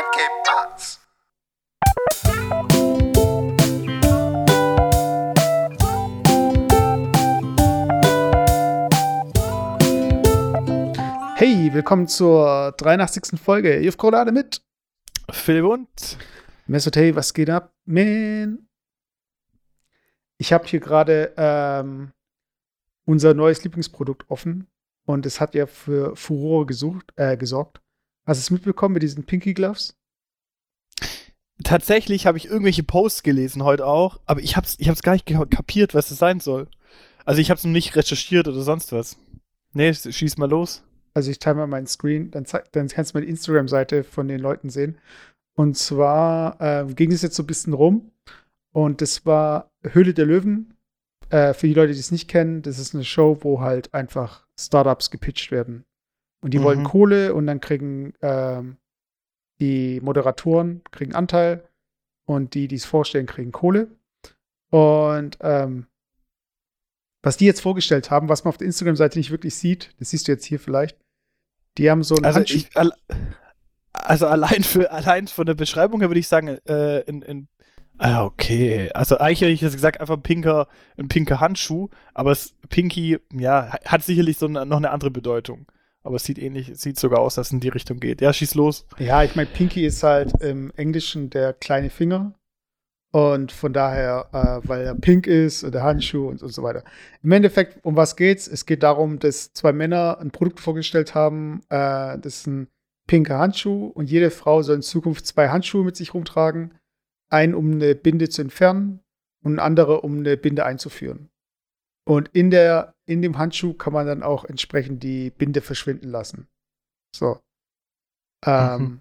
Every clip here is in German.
and ¿qué más? Hey, willkommen zur 83. Folge. Ihr gerade mit Phil und Mesut, hey, was geht ab, man? Ich habe hier gerade ähm, unser neues Lieblingsprodukt offen und es hat ja für Furore gesucht, äh, gesorgt. Hast du es mitbekommen mit diesen Pinky Gloves? Tatsächlich habe ich irgendwelche Posts gelesen heute auch, aber ich habe es ich hab's gar nicht kapiert, was es sein soll. Also ich habe es nicht recherchiert oder sonst was. Nee, schieß mal los. Also ich teile mal meinen Screen, dann, dann kannst du mal die Instagram-Seite von den Leuten sehen. Und zwar äh, ging es jetzt so ein bisschen rum. Und das war Höhle der Löwen. Äh, für die Leute, die es nicht kennen, das ist eine Show, wo halt einfach Startups gepitcht werden. Und die mhm. wollen Kohle und dann kriegen ähm, die Moderatoren kriegen Anteil und die, die es vorstellen, kriegen Kohle. Und ähm, was die jetzt vorgestellt haben, was man auf der Instagram-Seite nicht wirklich sieht, das siehst du jetzt hier vielleicht, die haben so ein also, ich, also allein für allein von der Beschreibung her würde ich sagen, äh, in, in Ah, okay. Also eigentlich hätte ich jetzt gesagt, einfach ein pinker, ein pinker Handschuh, aber das Pinky, ja, hat sicherlich so eine, noch eine andere Bedeutung. Aber es sieht ähnlich, sieht sogar aus, dass es in die Richtung geht. Ja, schieß los. Ja, ich meine, Pinky ist halt im Englischen der kleine Finger. Und von daher, äh, weil er pink ist und der Handschuh und, und so weiter. Im Endeffekt, um was geht's? Es geht darum, dass zwei Männer ein Produkt vorgestellt haben. Äh, das ist ein pinker Handschuh und jede Frau soll in Zukunft zwei Handschuhe mit sich rumtragen. Einen, um eine Binde zu entfernen und ein anderer, um eine Binde einzuführen. Und in, der, in dem Handschuh kann man dann auch entsprechend die Binde verschwinden lassen. So. Ähm, mhm.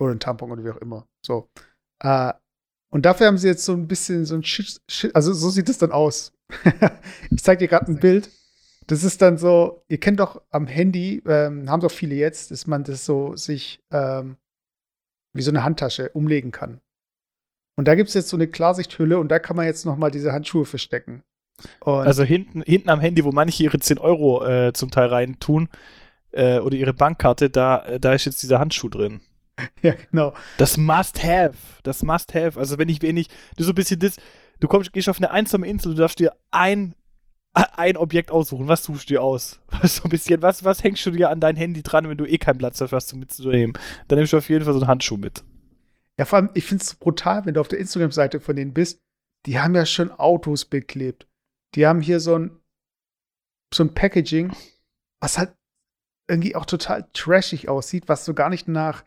Oder ein Tampon oder wie auch immer. So. Äh, und dafür haben sie jetzt so ein bisschen so ein Shit, Shit also so sieht es dann aus. ich zeige dir gerade ein Bild. Das ist dann so, ihr kennt doch am Handy, ähm, haben doch viele jetzt, dass man das so sich ähm, wie so eine Handtasche umlegen kann. Und da gibt es jetzt so eine Klarsichthülle und da kann man jetzt noch mal diese Handschuhe verstecken. Und also hinten, hinten am Handy, wo manche ihre 10 Euro äh, zum Teil rein tun äh, oder ihre Bankkarte, da, äh, da ist jetzt dieser Handschuh drin. Ja, genau. Das Must-Have. Das Must-Have. Also, wenn ich, wenn ich, du so ein bisschen das, du kommst, gehst auf eine einsame Insel, du darfst dir ein, ein Objekt aussuchen. Was suchst du dir aus? So ein bisschen, was, was hängst du dir an dein Handy dran, wenn du eh keinen Platz hast, was du mitzunehmen? Dann nimmst du auf jeden Fall so einen Handschuh mit. Ja, vor allem, ich finde es brutal, wenn du auf der Instagram-Seite von denen bist. Die haben ja schon Autos beklebt. Die haben hier so ein, so ein Packaging, was halt irgendwie auch total trashig aussieht, was so gar nicht nach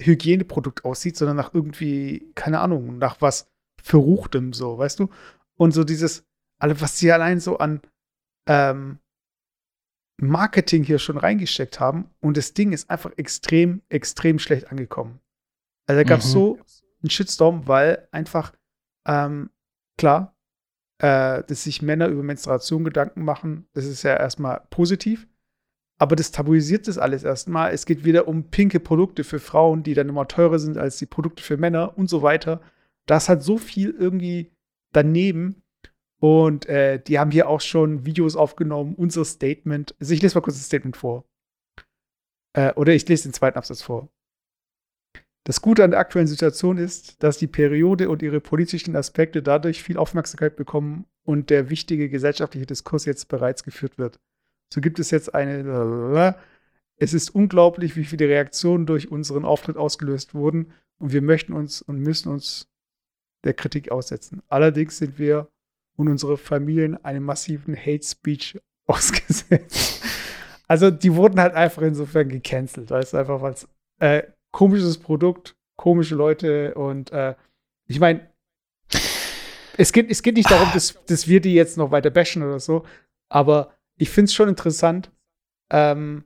Hygieneprodukt aussieht, sondern nach irgendwie, keine Ahnung, nach was Verruchtem, so, weißt du? Und so dieses, alle, was sie allein so an ähm, Marketing hier schon reingesteckt haben. Und das Ding ist einfach extrem, extrem schlecht angekommen. Also da gab es mhm. so einen Shitstorm, weil einfach, ähm, klar, äh, dass sich Männer über Menstruation Gedanken machen, das ist ja erstmal positiv. Aber das tabuisiert das alles erstmal. Es geht wieder um pinke Produkte für Frauen, die dann immer teurer sind als die Produkte für Männer und so weiter. Das hat so viel irgendwie daneben. Und äh, die haben hier auch schon Videos aufgenommen, unser Statement. Also ich lese mal kurz das Statement vor. Äh, oder ich lese den zweiten Absatz vor. Das Gute an der aktuellen Situation ist, dass die Periode und ihre politischen Aspekte dadurch viel Aufmerksamkeit bekommen und der wichtige gesellschaftliche Diskurs jetzt bereits geführt wird. So gibt es jetzt eine. Es ist unglaublich, wie viele Reaktionen durch unseren Auftritt ausgelöst wurden und wir möchten uns und müssen uns der Kritik aussetzen. Allerdings sind wir und unsere Familien einem massiven Hate Speech ausgesetzt. Also die wurden halt einfach insofern gecancelt, weißt du, einfach weil es äh, komisches Produkt, komische Leute und äh, ich meine, es geht, es geht nicht darum, dass, dass wir die jetzt noch weiter bashen oder so, aber ich finde es schon interessant. Ähm,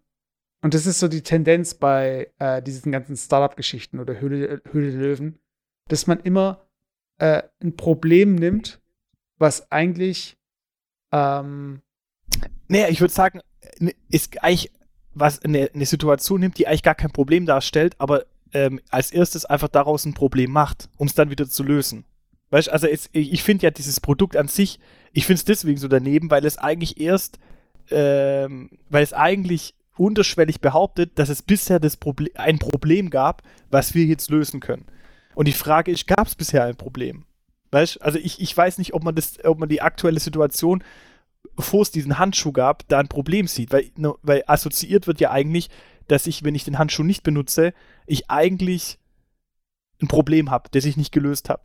und das ist so die Tendenz bei äh, diesen ganzen Startup-Geschichten oder Höhle, Höhle der Löwen, dass man immer äh, ein Problem nimmt, was eigentlich. Ähm, naja, ich würde sagen, ist eigentlich was eine, eine, Situation nimmt, die eigentlich gar kein Problem darstellt, aber ähm, als erstes einfach daraus ein Problem macht, um es dann wieder zu lösen. Weißt also es, ich finde ja dieses Produkt an sich, ich finde es deswegen so daneben, weil es eigentlich erst ähm, weil es eigentlich unterschwellig behauptet, dass es bisher das Proble ein Problem gab, was wir jetzt lösen können. Und die Frage ist, gab es bisher ein Problem? Weißt also ich, ich weiß nicht, ob man das, ob man die aktuelle Situation, bevor es diesen Handschuh gab, da ein Problem sieht, weil, ne, weil assoziiert wird ja eigentlich, dass ich, wenn ich den Handschuh nicht benutze, ich eigentlich ein Problem habe, das ich nicht gelöst habe.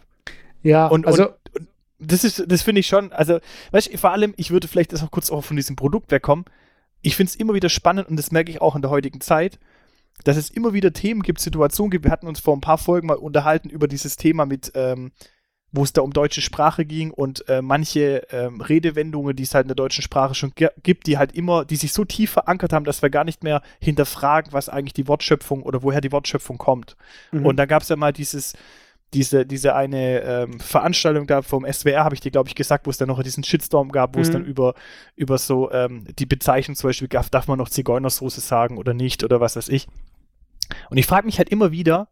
Ja, Und, also und, und das ist, das finde ich schon, also, weißt du, vor allem, ich würde vielleicht das auch kurz auch von diesem Produkt wegkommen. Ich finde es immer wieder spannend und das merke ich auch in der heutigen Zeit, dass es immer wieder Themen gibt, Situationen gibt. Wir hatten uns vor ein paar Folgen mal unterhalten über dieses Thema mit, ähm, wo es da um deutsche Sprache ging und äh, manche ähm, Redewendungen, die es halt in der deutschen Sprache schon gi- gibt, die halt immer, die sich so tief verankert haben, dass wir gar nicht mehr hinterfragen, was eigentlich die Wortschöpfung oder woher die Wortschöpfung kommt. mhm. Und da gab es ja mal dieses, diese, diese eine ähm, Veranstaltung da vom SWR, habe ich dir, glaube ich, gesagt, wo es dann noch diesen Shitstorm gab, wo es Mhm. dann über, über so ähm, die Bezeichnung zum Beispiel gab, darf man noch Zigeunersoße sagen oder nicht oder was weiß ich. Und ich frage mich halt immer wieder,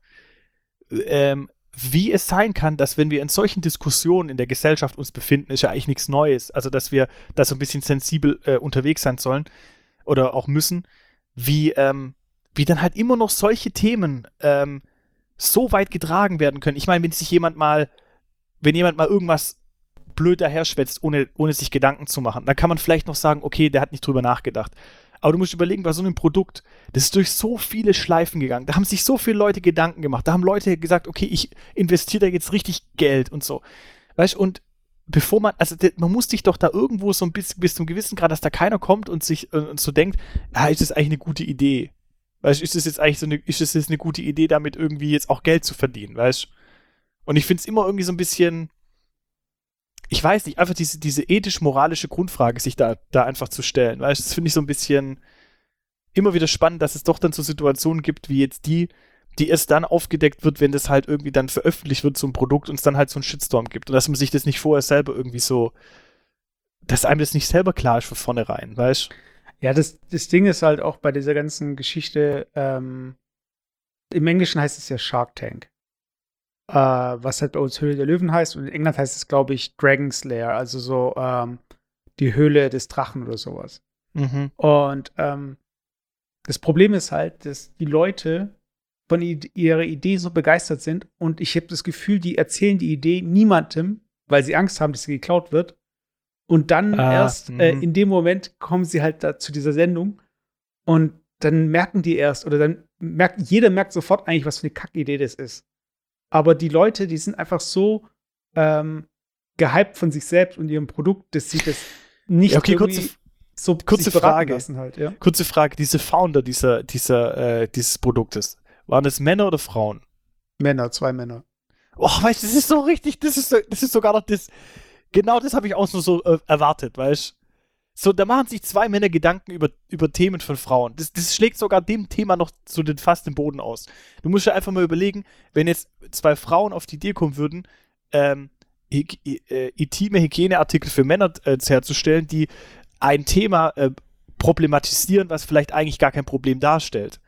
ähm, wie es sein kann, dass wenn wir in solchen Diskussionen in der Gesellschaft uns befinden, ist ja eigentlich nichts Neues. Also, dass wir da so ein bisschen sensibel äh, unterwegs sein sollen oder auch müssen, wie, ähm, wie dann halt immer noch solche Themen ähm, so weit getragen werden können. Ich meine, wenn sich jemand mal, wenn jemand mal irgendwas blöd daherschwätzt, ohne, ohne sich Gedanken zu machen, dann kann man vielleicht noch sagen, okay, der hat nicht drüber nachgedacht. Aber du musst überlegen, bei so einem Produkt, das ist durch so viele Schleifen gegangen. Da haben sich so viele Leute Gedanken gemacht. Da haben Leute gesagt, okay, ich investiere da jetzt richtig Geld und so. Weißt du, und bevor man, also man muss sich doch da irgendwo so ein bisschen bis zum gewissen Grad, dass da keiner kommt und sich äh, und so denkt, ah, ist das eigentlich eine gute Idee? Weißt du, ist das jetzt eigentlich so eine, ist das jetzt eine gute Idee, damit irgendwie jetzt auch Geld zu verdienen, weißt du? Und ich finde es immer irgendwie so ein bisschen, ich weiß nicht, einfach diese, diese ethisch-moralische Grundfrage sich da, da einfach zu stellen, weißt das finde ich so ein bisschen immer wieder spannend, dass es doch dann so Situationen gibt, wie jetzt die, die erst dann aufgedeckt wird, wenn das halt irgendwie dann veröffentlicht wird, so ein Produkt und es dann halt so einen Shitstorm gibt und dass man sich das nicht vorher selber irgendwie so, dass einem das nicht selber klar ist von vornherein, weißt? Ja, das, das Ding ist halt auch bei dieser ganzen Geschichte, ähm, im Englischen heißt es ja Shark Tank. Äh, was halt bei uns Höhle der Löwen heißt. Und in England heißt es, glaube ich, Dragon's Lair, also so ähm, die Höhle des Drachen oder sowas. Mhm. Und ähm, das Problem ist halt, dass die Leute von ihrer Idee so begeistert sind und ich habe das Gefühl, die erzählen die Idee niemandem, weil sie Angst haben, dass sie geklaut wird. Und dann Ah, erst äh, mhm. in dem Moment kommen sie halt da zu dieser Sendung und dann merken die erst oder dann merkt jeder merkt sofort eigentlich, was für eine Kackidee das ist. Aber die Leute, die sind einfach so ähm, gehypt von sich selbst und ihrem Produkt, dass sie das nicht Ja, okay, kurze, so kurze Frage. halt, ja. kurze Frage, diese Founder dieser, dieser, äh, dieses Produktes, waren es Männer oder Frauen? Männer, zwei Männer. Oh, weißt du, das ist so richtig, das ist, so, das ist sogar noch das, genau das habe ich auch nur so äh, erwartet, weißt du? So, da machen sich zwei Männer Gedanken über, über Themen von Frauen. Das, das schlägt sogar dem Thema noch so den, fast den Boden aus. Du musst dir einfach mal überlegen, wenn jetzt zwei Frauen auf die Idee kommen würden, ähm, äh, intime Hygieneartikel für Männer äh, herzustellen, die ein Thema äh, problematisieren, was vielleicht eigentlich gar kein Problem darstellt.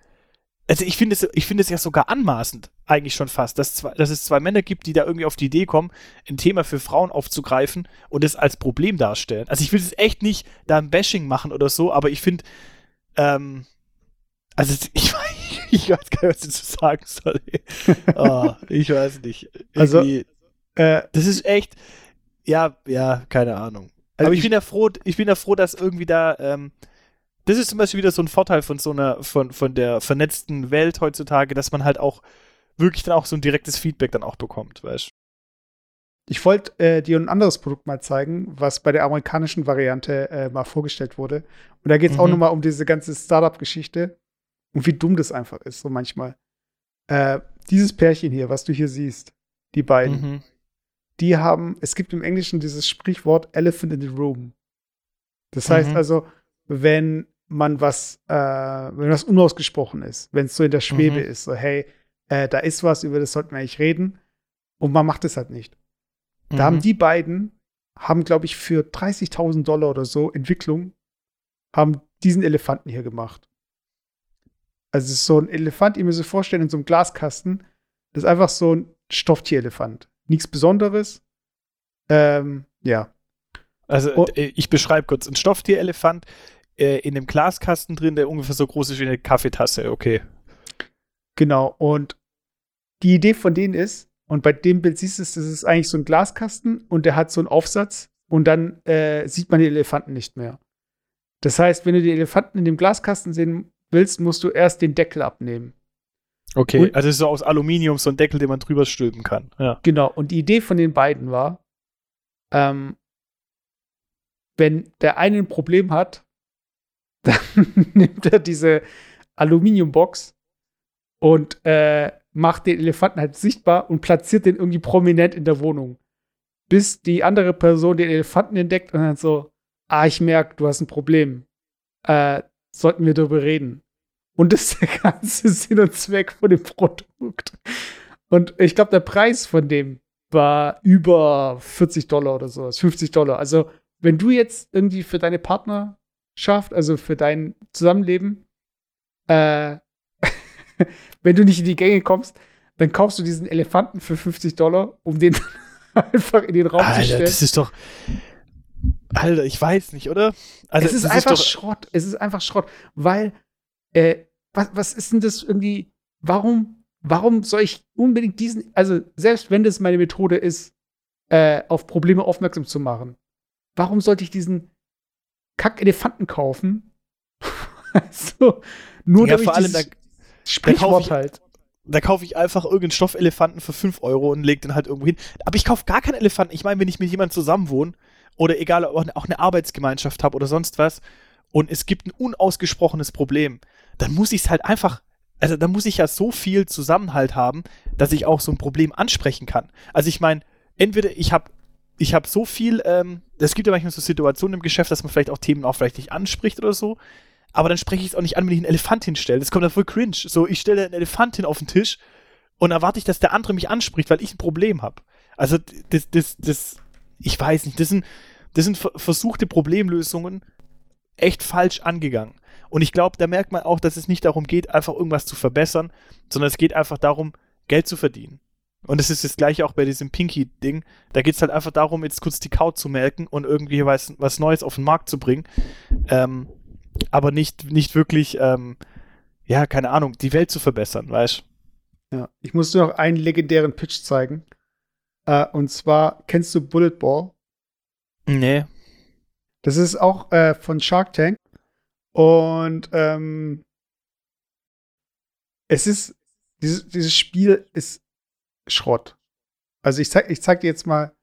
Also ich finde es, ich finde es ja sogar anmaßend, eigentlich schon fast, dass, zwei, dass es zwei Männer gibt, die da irgendwie auf die Idee kommen, ein Thema für Frauen aufzugreifen und es als Problem darstellen. Also ich will es echt nicht da ein Bashing machen oder so, aber ich finde, ähm, also ich, ich weiß gar nicht, was ich dazu sagen soll. oh, ich weiß nicht. Also, Irgendwie- Äh, das ist echt, ja, ja, keine Ahnung. Also Aber ich, ich- bin ja froh, ich bin ja froh, dass irgendwie da, ähm, das ist zum Beispiel wieder so ein Vorteil von so einer, von, von der vernetzten Welt heutzutage, dass man halt auch wirklich dann auch so ein direktes Feedback dann auch bekommt, weißt ich wollte äh, dir ein anderes Produkt mal zeigen, was bei der amerikanischen Variante äh, mal vorgestellt wurde. Und da geht es auch Mhm. noch mal um diese ganze Startup-Geschichte und wie dumm das einfach ist, so manchmal. Äh, dieses Pärchen hier, was du hier siehst, die beiden, Mhm. die haben, es gibt im Englischen dieses Sprichwort Elephant in the Room. Das heißt Mhm. also, wenn man was, äh, wenn was unausgesprochen ist, wenn es so in der Schwebe Mhm. ist, so hey, äh, da ist was, über das sollten wir eigentlich reden, und man macht es halt nicht. Da haben Mhm. die beiden, haben, glaube ich, für 30.000 Dollar oder so Entwicklung, haben diesen Elefanten hier gemacht. Also es ist so ein Elefant, ihr müsst euch vorstellen, in so einem Glaskasten. Das ist einfach so ein Stofftierelefant. Nichts Besonderes. Ähm, ja. Also Oh. ich beschreibe kurz, ein Stofftierelefant äh, in einem Glaskasten drin, der ungefähr so groß ist wie eine Kaffeetasse. Okay. Genau. Und die Idee von denen ist, und bei dem Bild siehst du es, das ist eigentlich so ein Glaskasten und der hat so einen Aufsatz und dann äh, sieht man die Elefanten nicht mehr. Das heißt, wenn du die Elefanten in dem Glaskasten sehen willst, musst du erst den Deckel abnehmen. Okay, Und- also es ist so aus Aluminium so ein Deckel, den man drüber stülpen kann. Ja. Genau. Und die Idee von den beiden war, ähm, wenn der eine ein Problem hat, dann nimmt er diese Aluminiumbox und äh, macht den Elefanten halt sichtbar und platziert den irgendwie prominent in der Wohnung. Bis die andere Person den Elefanten entdeckt und dann so, ah, ich merke, du hast ein Problem. Äh, sollten wir darüber reden. Und das ist der ganze Sinn und Zweck von dem Produkt. Und ich glaube, der Preis von dem war über 40 Dollar oder sowas, 50 Dollar. Also, wenn du jetzt irgendwie für deine Partnerschaft, also für dein Zusammenleben, äh, wenn du nicht in die Gänge kommst, dann kaufst du diesen Elefanten für 50 Dollar, um den einfach in den Raum zu Alter, stellen. das ist doch. Alter, ich weiß nicht, oder? Also, es ist einfach doch, Schrott. Es ist einfach Schrott, weil äh, was, was ist denn das irgendwie? Warum, warum soll ich unbedingt diesen? Also selbst wenn das meine Methode ist, äh, auf Probleme aufmerksam zu machen, warum sollte ich diesen Kack-Elefanten kaufen? also, nur Ja, vor allem, da- Sprichwort ich- halt. da kaufe ich einfach irgendeinen Stoffelefanten für 5 Euro und lege den halt irgendwo hin. Aber ich kaufe gar keinen Elefanten. Ich meine, wenn ich mit jemandem zusammenwohne oder egal, ob ich auch eine Arbeitsgemeinschaft habe oder sonst was und es gibt ein unausgesprochenes Problem, dann muss ich es halt einfach, also da muss ich ja so viel Zusammenhalt haben, dass ich auch so ein Problem ansprechen kann. Also ich meine, entweder ich habe ich habe so viel, ähm, es gibt ja manchmal so Situationen im Geschäft, dass man vielleicht auch Themen auch vielleicht nicht anspricht oder so, aber dann spreche ich es auch nicht an, wenn ich einen Elefant hinstelle. Das kommt dann voll cringe. So, ich stelle einen Elefant hin auf den Tisch und erwarte ich, dass der andere mich anspricht, weil ich ein Problem habe. Also, das, das, das, ich weiß nicht, das sind, das sind ver- versuchte Problemlösungen echt falsch angegangen. Und ich glaube, da merkt man auch, dass es nicht darum geht, einfach irgendwas zu verbessern, sondern es geht einfach darum, Geld zu verdienen. Und es ist das gleiche auch bei diesem Pinky-Ding. Da geht es halt einfach darum, jetzt kurz die Kaut zu melken und irgendwie was, was Neues auf den Markt zu bringen. Ähm, aber nicht, nicht wirklich, ähm, ja, keine Ahnung, die Welt zu verbessern, weißt Ja. Ich muss dir noch einen legendären Pitch zeigen. Äh, und zwar, kennst du Bullet Ball? Nee. Das ist auch äh, von Shark Tank. Und ähm, es ist, dieses, dieses Spiel ist Schrott. Also ich zeig, ich zeig dir jetzt mal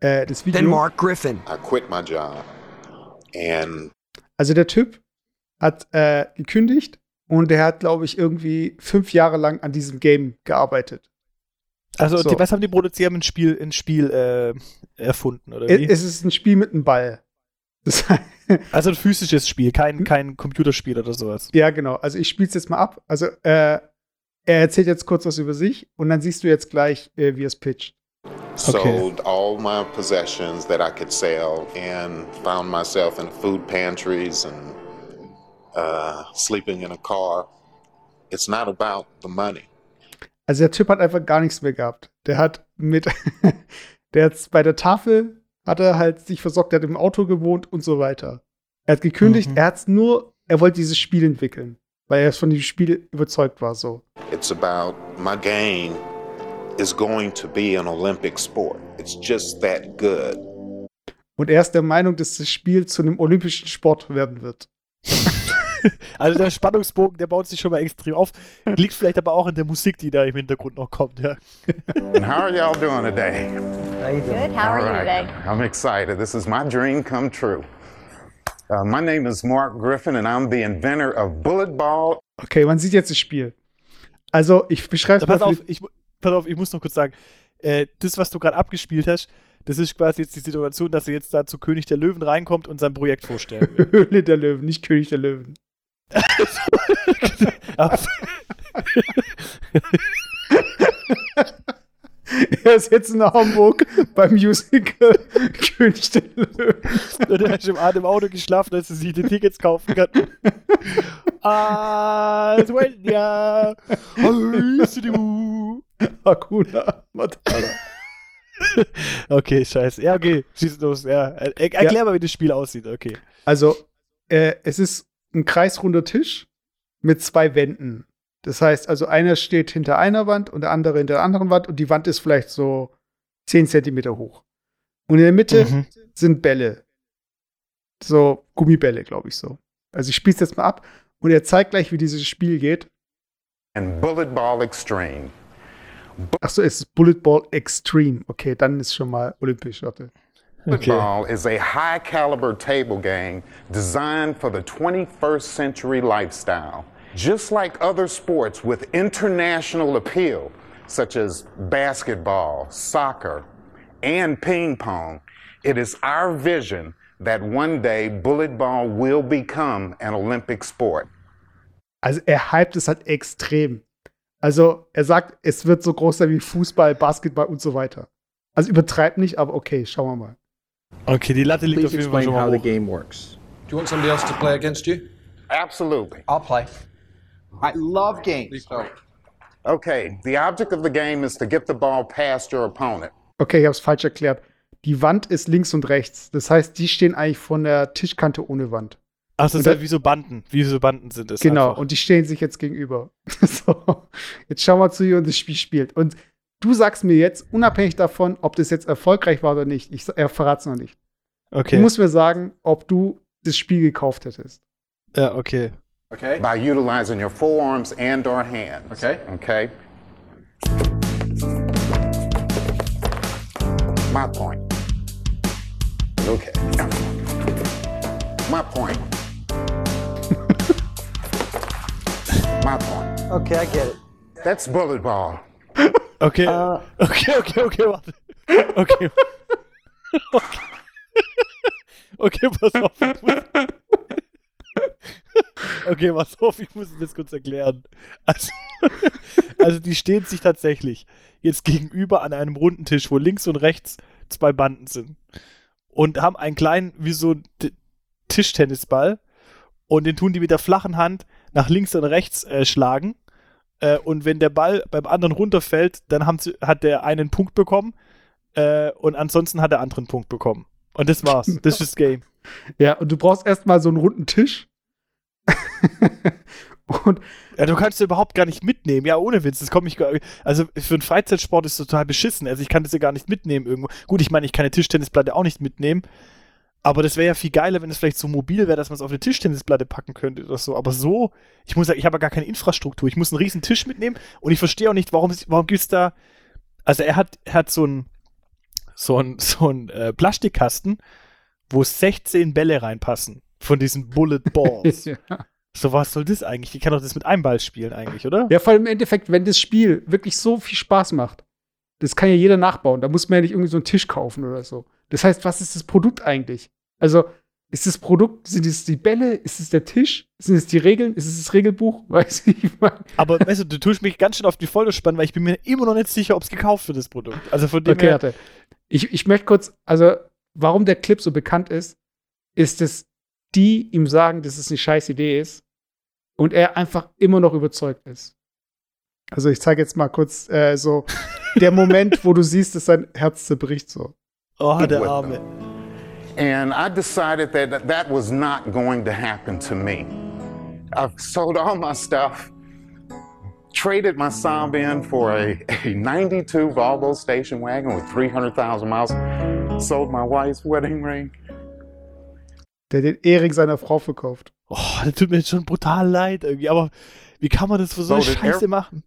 äh, das Then Video. Mark Griffin. I quit my job and Also der Typ hat äh, gekündigt und der hat, glaube ich, irgendwie fünf Jahre lang an diesem Game gearbeitet. Also, So. die, was haben die produziert? Ein Spiel, ein Spiel äh, erfunden, oder Es, wie? es ist ein Spiel mit einem Ball. Also ein physisches Spiel, Hm? kein, kein Computerspiel oder sowas. Ja, genau. Also ich spiele es jetzt mal ab. Also äh, er erzählt jetzt kurz was über sich und dann siehst du jetzt gleich, äh, wie er es pitcht. sold all my possessions that I could sell and found myself in food pantries and uh, sleeping in a car. It's not about the money. Also der Typ hat einfach gar nichts mehr gehabt. Der hat mit, der hat bei der Tafel hat er halt sich versorgt, der hat im Auto gewohnt und so weiter. Er hat gekündigt, Mhm. er hat's nur, er wollte dieses Spiel entwickeln, weil er von diesem Spiel überzeugt war so. It's about my game is going to be an Olympic sport. It's just that good. Und er ist der Meinung, dass das Spiel zu einem olympischen Sport werden wird. Also der Spannungsbogen, der baut sich schon mal extrem auf. Liegt vielleicht aber auch in der Musik, die da im Hintergrund noch kommt, ja. And how are y'all doing today? Good. How are you today? I'm excited. This is my dream come true. Uh, my name is Mark Griffin, and I'm the inventor of Bullet Ball. Okay, man sieht jetzt das Spiel. Also ich beschreibe es Pass auf, ich, pass auf, ich muss noch kurz sagen, äh, das, was du gerade abgespielt hast, das ist quasi jetzt die Situation, dass er jetzt da zu König der Löwen reinkommt und sein Projekt die Höhle der Löwen, nicht König der Löwen. Er ist jetzt in Hamburg beim Musical König der Löwen. er hat schon im im Auto geschlafen, dass er sich die Tickets kaufen kann. Ah, Svenja! Hakuna Matata. Okay, scheiße. Ja, okay, schieß los. Ja. Er, erklär mal, wie das Spiel aussieht. Okay. Also, äh, es ist ein kreisrunder Tisch mit zwei Wänden. Das heißt, also einer steht hinter einer Wand und der andere hinter der anderen Wand und die Wand ist vielleicht so 10 Zentimeter hoch. Und in der Mitte Mhm. sind Bälle. So Gummibälle, glaube ich so. Also ich spiele es jetzt mal ab und er zeigt gleich, wie dieses Spiel geht. And Bullet Ball Extreme. Achso, es ist Bullet Ball Extreme. Okay, dann ist schon mal olympisch. Warte. Bullet Ball is a high caliber table game designed for the 21st century lifestyle. Just like other sports with international appeal, such as basketball, soccer, and ping pong, it is our vision that one day bullet ball will become an Olympic sport. Also er hypt es halt extrem. Also er sagt, es wird so groß sein wie Fußball, Basketball und so weiter. Also übertreibt nicht, aber okay, schauen wir mal. Okay, die Latte liegt auf Please jeden Fall explain schon mal how the hoch. game works. Do you want somebody else to play against you? Absolutely. I'll play. I love games. Okay, the object of the game is to get the ball past your opponent. Okay, ich habe es falsch erklärt. Die Wand ist links und rechts. Das heißt, die stehen eigentlich von der Tischkante ohne Wand. Ach, das Und ist halt wie so Banden. Wie so Banden sind es. genau, Einfach. und die stehen sich jetzt gegenüber. so, jetzt schauen wir zu, wie das Spiel spielt. Und du sagst mir jetzt, unabhängig davon, ob das jetzt erfolgreich war oder nicht, ich er verrat's noch nicht. okay. Du musst mir sagen, ob du das Spiel gekauft hättest. ja, okay. Okay. by utilizing your forearms and or hands. Okay. Okay. My point. Okay. My point. My point. Okay, I get it. That's bullet ball. Okay. Uh, Okay, okay, okay, warte. Okay. Okay. Okay, pass auf. Okay, pass auf, ich muss das kurz erklären. Also, also, die stehen sich tatsächlich jetzt gegenüber an einem runden Tisch, wo links und rechts zwei Banden sind. Und haben einen kleinen, wie so ein T- Tischtennisball. Und den tun die mit der flachen Hand nach links und rechts äh, schlagen. Äh, und wenn der Ball beim anderen runterfällt, dann haben sie, hat der einen Punkt bekommen äh, und ansonsten hat der andere einen Punkt bekommen. Und das war's. Das ist das Game. Ja, und du brauchst erstmal so einen runden Tisch. und Ja, du kannst es überhaupt gar nicht mitnehmen. Ja, ohne Witz. Das kommt mich gar, also für einen Freizeitsport ist es total beschissen. Also ich kann das ja gar nicht mitnehmen irgendwo. Gut, ich meine, ich kann eine Tischtennisplatte auch nicht mitnehmen. Aber das wäre ja viel geiler, wenn es vielleicht so mobil wäre, dass man es auf eine Tischtennisplatte packen könnte oder so. Aber so, ich muss sagen, ich habe ja gar keine Infrastruktur. Ich muss einen riesen Tisch mitnehmen und ich verstehe auch nicht, warum, warum gibt es da. Also er hat, er hat so einen so so ein äh, Plastikkasten, wo 16 Bälle reinpassen von diesen Bullet Balls. ja. so was soll das eigentlich? Die kann doch das mit einem Ball spielen eigentlich, oder? ja, vor allem im Endeffekt, wenn das Spiel wirklich so viel Spaß macht, das kann ja jeder nachbauen. Da muss man ja nicht irgendwie so einen Tisch kaufen oder so. Das heißt, was ist das Produkt eigentlich? Also, ist das Produkt, sind es die Bälle? Ist es der Tisch? Sind es die Regeln? Ist es das Regelbuch? Weiß ich nicht. Aber weißt du, du tust mich ganz schön auf die Folter spannen, weil ich bin mir immer noch nicht sicher, ob es gekauft wird, das Produkt. Also von dem Okay, her. warte. Ich, ich möchte kurz, also, warum der Clip so bekannt ist, ist, dass die ihm sagen, dass es eine scheiß Idee ist und er einfach immer noch überzeugt ist. Also, ich zeige jetzt mal kurz äh, so der Moment, wo du siehst, dass sein Herz zerbricht so. Oh, der With Arme. And I decided that that was not going to happen to me. I've sold all my stuff, traded my Saab in for a, a 92 Volvo station wagon with 300,000 miles, sold my wife's wedding ring. Der den Ehering seiner Frau verkauft. Oh, das tut mir jetzt schon brutal leid irgendwie. Aber wie kann man das für so eine Scheiße machen?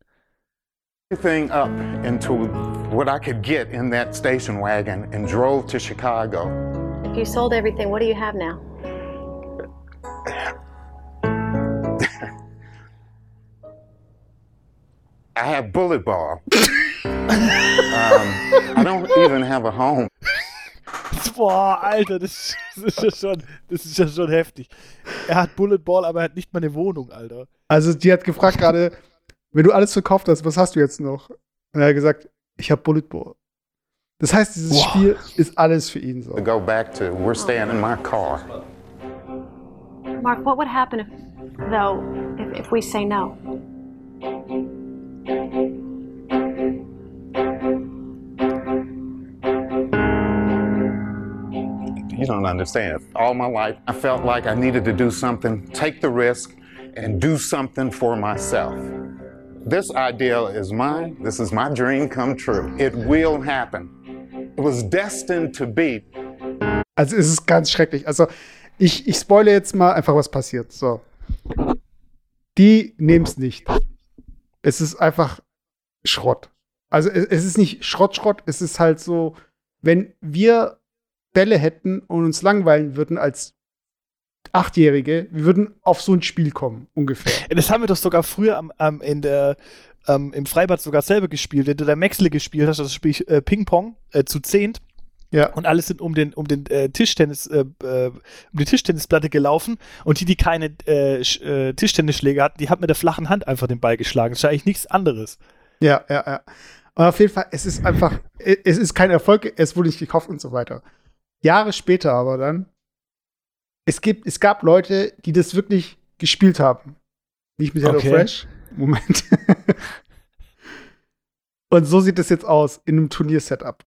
Everything up into what I could get in that station wagon and drove to Chicago. If you sold everything, what do you have now? I have bullet ball. um, I don't even have a home. Boah, Alter, das, das, ist ja schon, das ist ja schon heftig. Er hat Bullet Ball, aber er hat nicht mal eine Wohnung, Alter. Also, die hat gefragt gerade, wenn du alles verkauft hast, was hast du jetzt noch? Und er hat gesagt, ich habe Bullet Ball. Das heißt, dieses Wow. Spiel ist alles für ihn so. To go back to, we're staying in my car. Mark, what would happen if, though, if, if we say no? You don't understand. All my life, I felt like I needed to do something, take the risk, and do something for myself. This ideal is mine. This is my dream come true. It will happen. It was destined to be. Also es ist ganz schrecklich. Also ich, ich spoile jetzt mal einfach, was passiert. So. Die nehmen es nicht. Es ist einfach Schrott. Also es, es ist nicht Schrott, Schrott. Es ist halt so, wenn wir Bälle hätten und uns langweilen würden als Achtjährige, wir würden auf so ein Spiel kommen, ungefähr. Das haben wir doch sogar früher am, am, in der, ähm, im Freibad sogar selber gespielt. Wenn du da Maxle gespielt hast, das Spiel äh, Ping-Pong äh, zu zehnt. Ja. Und alle sind um den, um den äh, Tischtennis, äh, äh, um die Tischtennisplatte gelaufen und die, die keine äh, äh, Tischtennisschläge hatten, die hat mit der flachen Hand einfach den Ball geschlagen. Das ist eigentlich nichts anderes. Ja, ja, ja. Aber auf jeden Fall, es ist einfach, es ist kein Erfolg, es wurde nicht gekauft und so weiter. Jahre später aber dann, es gibt, es gab Leute, die das wirklich gespielt haben. Nicht mit Hello Okay. Fresh. Moment. und so sieht es jetzt aus in einem Turniersetup.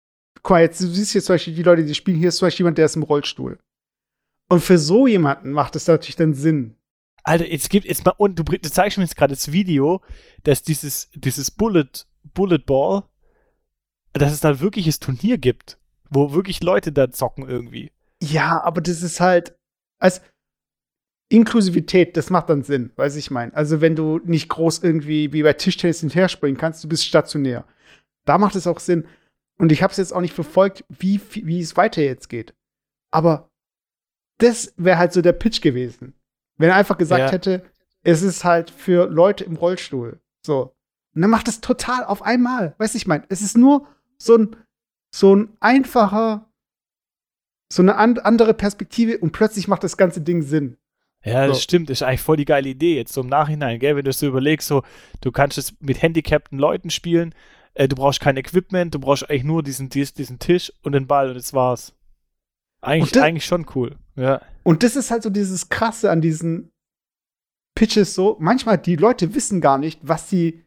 Guck mal, jetzt du siehst hier zum Beispiel die Leute, die spielen. Hier ist zum Beispiel jemand, der ist im Rollstuhl. Und für so jemanden macht es natürlich dann Sinn. Alter, jetzt gibt jetzt mal, und du, du zeigst mir jetzt gerade das Video, dass dieses, dieses Bullet, Bullet Ball, dass es da ein wirkliches Turnier gibt, wo wirklich Leute da zocken irgendwie. Ja, aber das ist halt als Inklusivität, das macht dann Sinn, weiß ich mein. Also wenn du nicht groß irgendwie wie bei Tischtennis hinterher springen kannst, du bist stationär. Da macht es auch Sinn. Und ich habe es jetzt auch nicht verfolgt, wie, wie es weiter jetzt geht. Aber das wäre halt so der Pitch gewesen. Wenn er einfach gesagt Ja. hätte, es ist halt für Leute im Rollstuhl. So. Und dann macht es total auf einmal. Weißt du, ich mein, es ist nur so ein, so ein einfacher, so eine an andere Perspektive und plötzlich macht das ganze Ding Sinn. Ja, das So. stimmt. Das ist eigentlich voll die geile Idee jetzt so im Nachhinein, gell? Wenn du es so überlegst, so, du kannst es mit handicapten Leuten spielen, äh, du brauchst kein Equipment, du brauchst eigentlich nur diesen, dies- diesen Tisch und den Ball und das war's. Eigentlich, das- eigentlich schon cool. Ja. Und das ist halt so dieses Krasse an diesen Pitches so. Manchmal, die Leute wissen gar nicht, was sie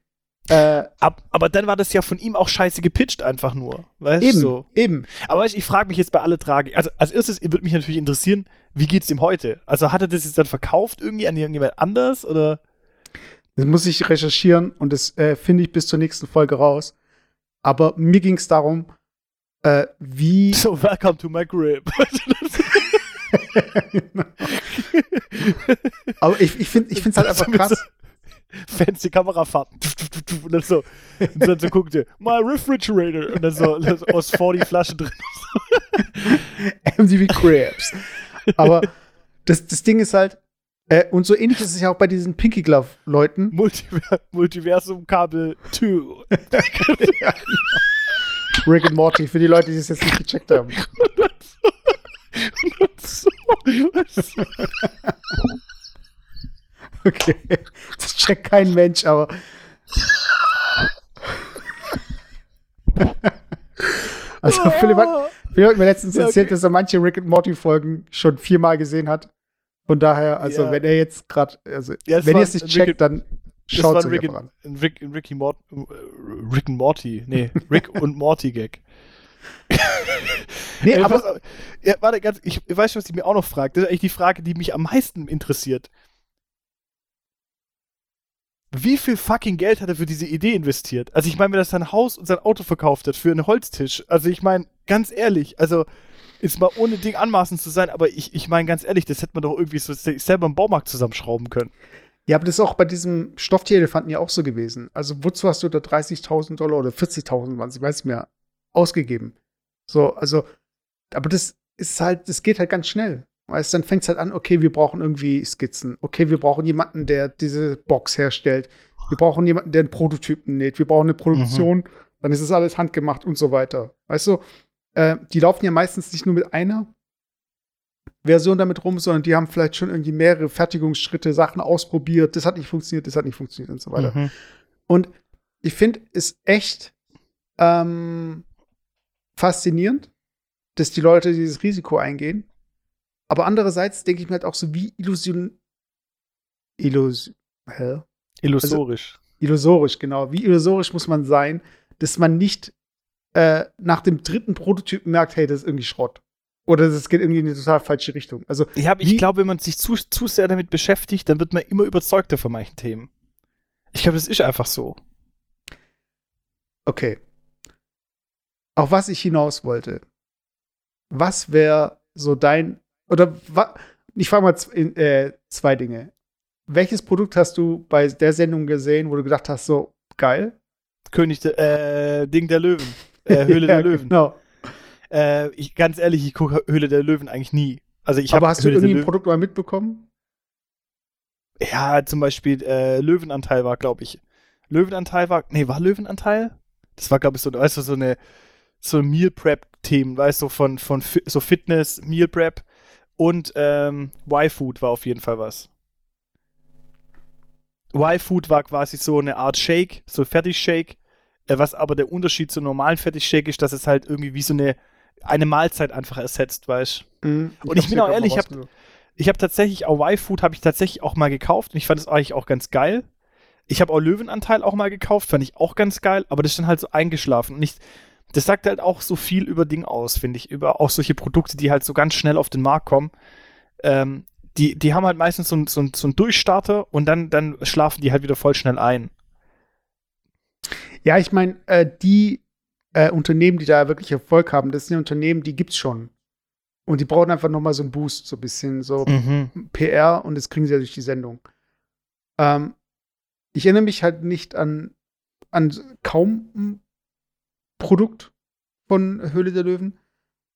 äh, Ab, aber dann war das ja von ihm auch scheiße gepitcht einfach nur. Weißt eben, du? So. eben. Aber du, ich frage mich jetzt bei alle Tragik. Also als erstes würde mich natürlich interessieren, wie geht's ihm heute? Also hat er das jetzt dann verkauft irgendwie an irgendjemand anders oder? Das muss ich recherchieren und das äh, finde ich bis zur nächsten Folge raus. Aber mir ging es darum, äh, wie. So, welcome to my crib. Aber ich, ich finde es halt einfach krass. Fancy Kamerafahrten. Und dann so, und dann so guckt ihr, my refrigerator. Und dann so, dann so aus 40 Flaschen drin. MTV Crabs. Aber das, das Ding ist halt, äh, und so ähnlich ist es ja auch bei diesen Pinky Glove-Leuten. Multiver Multiversum Kabel 2. Rick and Morty, für die Leute, die es jetzt nicht gecheckt haben. Und so, so. Okay. Das checkt kein Mensch, aber. Also, Philipp hat, Philipp hat mir letztens Ja, okay. erzählt, dass er manche Rick and Morty-Folgen schon viermal gesehen hat. Von daher, also, Ja. wenn er jetzt gerade, also, Ja, wenn ihr es nicht checkt, Rick- dann schaut es euch Rick, einfach an. ein Rick, ein Ricky Mort, äh, Rick und Morty. Nee, Rick und Morty Gag. Nee, Ey, aber auf. ja, warte, ganz, ich weiß, was ich mir auch noch frage. Das ist eigentlich die Frage, die mich am meisten interessiert. Wie viel fucking Geld hat er für diese Idee investiert? Also ich meine, wenn er sein Haus und sein Auto verkauft hat für einen Holztisch, also ich meine, ganz ehrlich, also ist mal ohne Ding anmaßend zu sein, aber ich, ich meine ganz ehrlich, das hätte man doch irgendwie so selber im Baumarkt zusammenschrauben können. Ja, aber das ist auch bei diesem Stofftierelefanten ja auch so gewesen. Also, wozu hast du da 30.000 Dollar oder 40.000, waren ich weiß mehr, ausgegeben? So, also, aber das ist halt, das geht halt ganz schnell. Weißt, dann fängt es halt an, okay, wir brauchen irgendwie Skizzen. Okay, wir brauchen jemanden, der diese Box herstellt. Wir brauchen jemanden, der einen Prototypen näht. Wir brauchen eine Produktion. Dann ist es alles handgemacht und so weiter. Weißt du, äh, die laufen ja meistens nicht nur mit einer Version damit rum, sondern die haben vielleicht schon irgendwie mehrere Fertigungsschritte, Sachen ausprobiert. Das hat nicht funktioniert, das hat nicht funktioniert und so weiter. Mhm. Und ich finde es echt ähm, faszinierend, dass die Leute dieses Risiko eingehen. Aber andererseits denke ich mir halt auch so, wie illusion Illus hä? Illusorisch. illusorisch, genau. Wie illusorisch muss man sein, dass man nicht äh, nach dem dritten Prototypen merkt, hey, das ist irgendwie Schrott. Oder es geht irgendwie in die total falsche Richtung. Also, Ja, aber ich glaube, wenn man sich zu, zu sehr damit beschäftigt, dann wird man immer überzeugter von manchen Themen. Ich glaube, das ist einfach so. okay. Auf was ich hinaus wollte. Was wäre so dein, oder ich frage mal äh, zwei Dinge. Welches Produkt hast du bei der Sendung gesehen, wo du gedacht hast, so geil? König der, äh, Ding der Löwen. Äh, Höhle Ja, der Löwen. Genau. Äh, ich, ganz ehrlich, ich gucke Höhle der Löwen eigentlich nie. Also ich Aber hast du Höhle der irgendwie ein Produkt mal mitbekommen? Ja, zum Beispiel äh, Löwenanteil war, glaube ich. Löwenanteil war, nee, war Löwenanteil? Das war, glaube ich, so, weißt du, so eine so Meal Prep-Themen, weißt du, von, von so Fitness, Meal Prep und ähm, Y-Food war auf jeden Fall was. Y-Food war quasi so eine Art Shake, so Fertigshake, äh, was aber der Unterschied zum normalen Fertigshake ist, dass es halt irgendwie wie so eine, eine Mahlzeit einfach ersetzt, weißt du. Mhm. Und ich bin auch ehrlich, ich hab- habe tatsächlich auch Y-Food habe ich tatsächlich auch mal gekauft und ich fand es eigentlich auch ganz geil. Ich habe auch Löwenanteil auch mal gekauft, fand ich auch ganz geil, aber das ist dann halt so eingeschlafen. Und ich, das sagt halt auch so viel über Ding aus, finde ich, über auch solche Produkte, die halt so ganz schnell auf den Markt kommen. Ähm, die, die haben halt meistens so, so, so einen Durchstarter und dann, dann schlafen die halt wieder voll schnell ein. Ja, ich meine, äh, die äh, Unternehmen, die da wirklich Erfolg haben, das sind ja Unternehmen, die gibt's schon. Und die brauchen einfach noch mal so einen Boost, so ein bisschen so Mhm. PR und das kriegen sie ja durch die Sendung. Ähm, ich erinnere mich halt nicht an, an kaum Produkt von Höhle der Löwen,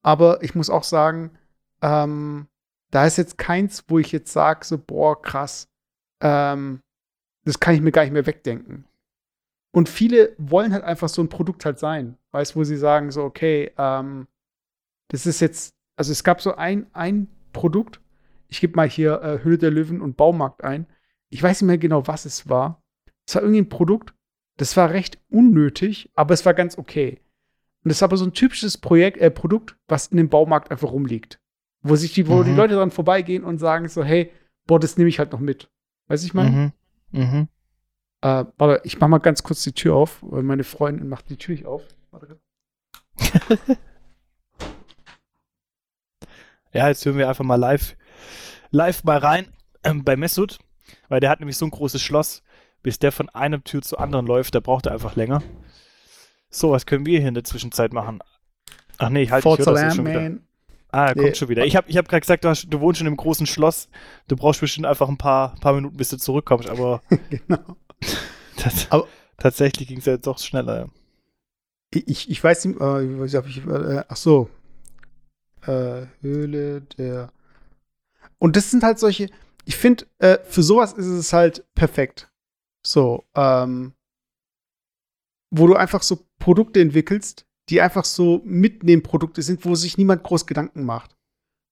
aber ich muss auch sagen, ähm, da ist jetzt keins, wo ich jetzt sage, so, boah, krass, ähm, das kann ich mir gar nicht mehr wegdenken. Und viele wollen halt einfach so ein Produkt halt sein, weißt, wo sie sagen, so, okay, ähm, das ist jetzt, also es gab so ein, ein Produkt, ich gebe mal hier äh, Höhle der Löwen und Baumarkt ein. Ich weiß nicht mehr genau, was es war. Es war irgendwie ein Produkt, das war recht unnötig, aber es war ganz okay. Und es ist aber so ein typisches Projekt, äh, Produkt, was in dem Baumarkt einfach rumliegt. Wo sich die, wo Mhm. die Leute dran vorbeigehen und sagen so, hey, boah, das nehme ich halt noch mit. Weißt du, ich meine? Mhm. Mhm. Äh, warte, ich mach mal ganz kurz die Tür auf, weil meine Freundin macht die Tür nicht auf. Warte. Ja, jetzt hören wir einfach mal live, live mal rein ähm, bei Messut, weil der hat nämlich so ein großes Schloss, bis der von einer Tür zur anderen läuft, da braucht er einfach länger. So, was können wir hier in der Zwischenzeit machen? Ach nee, ich höre Forza ja schon wieder. Landman. Ah, er kommt Nee. schon wieder. Ich habe ich hab gerade gesagt, du, hast, du wohnst schon im großen Schloss. Du brauchst bestimmt einfach ein paar, paar Minuten, bis du zurückkommst, aber genau. das, Aber- tatsächlich ging es ja jetzt doch schneller. ja. Ich, ich weiß nicht, äh, ich ich, äh, ach so. Äh, Höhle der. Und das sind halt solche, ich finde, äh, für sowas ist es halt perfekt. So, ähm, wo du einfach so Produkte entwickelst, die einfach so Mitnehmprodukte sind, wo sich niemand groß Gedanken macht.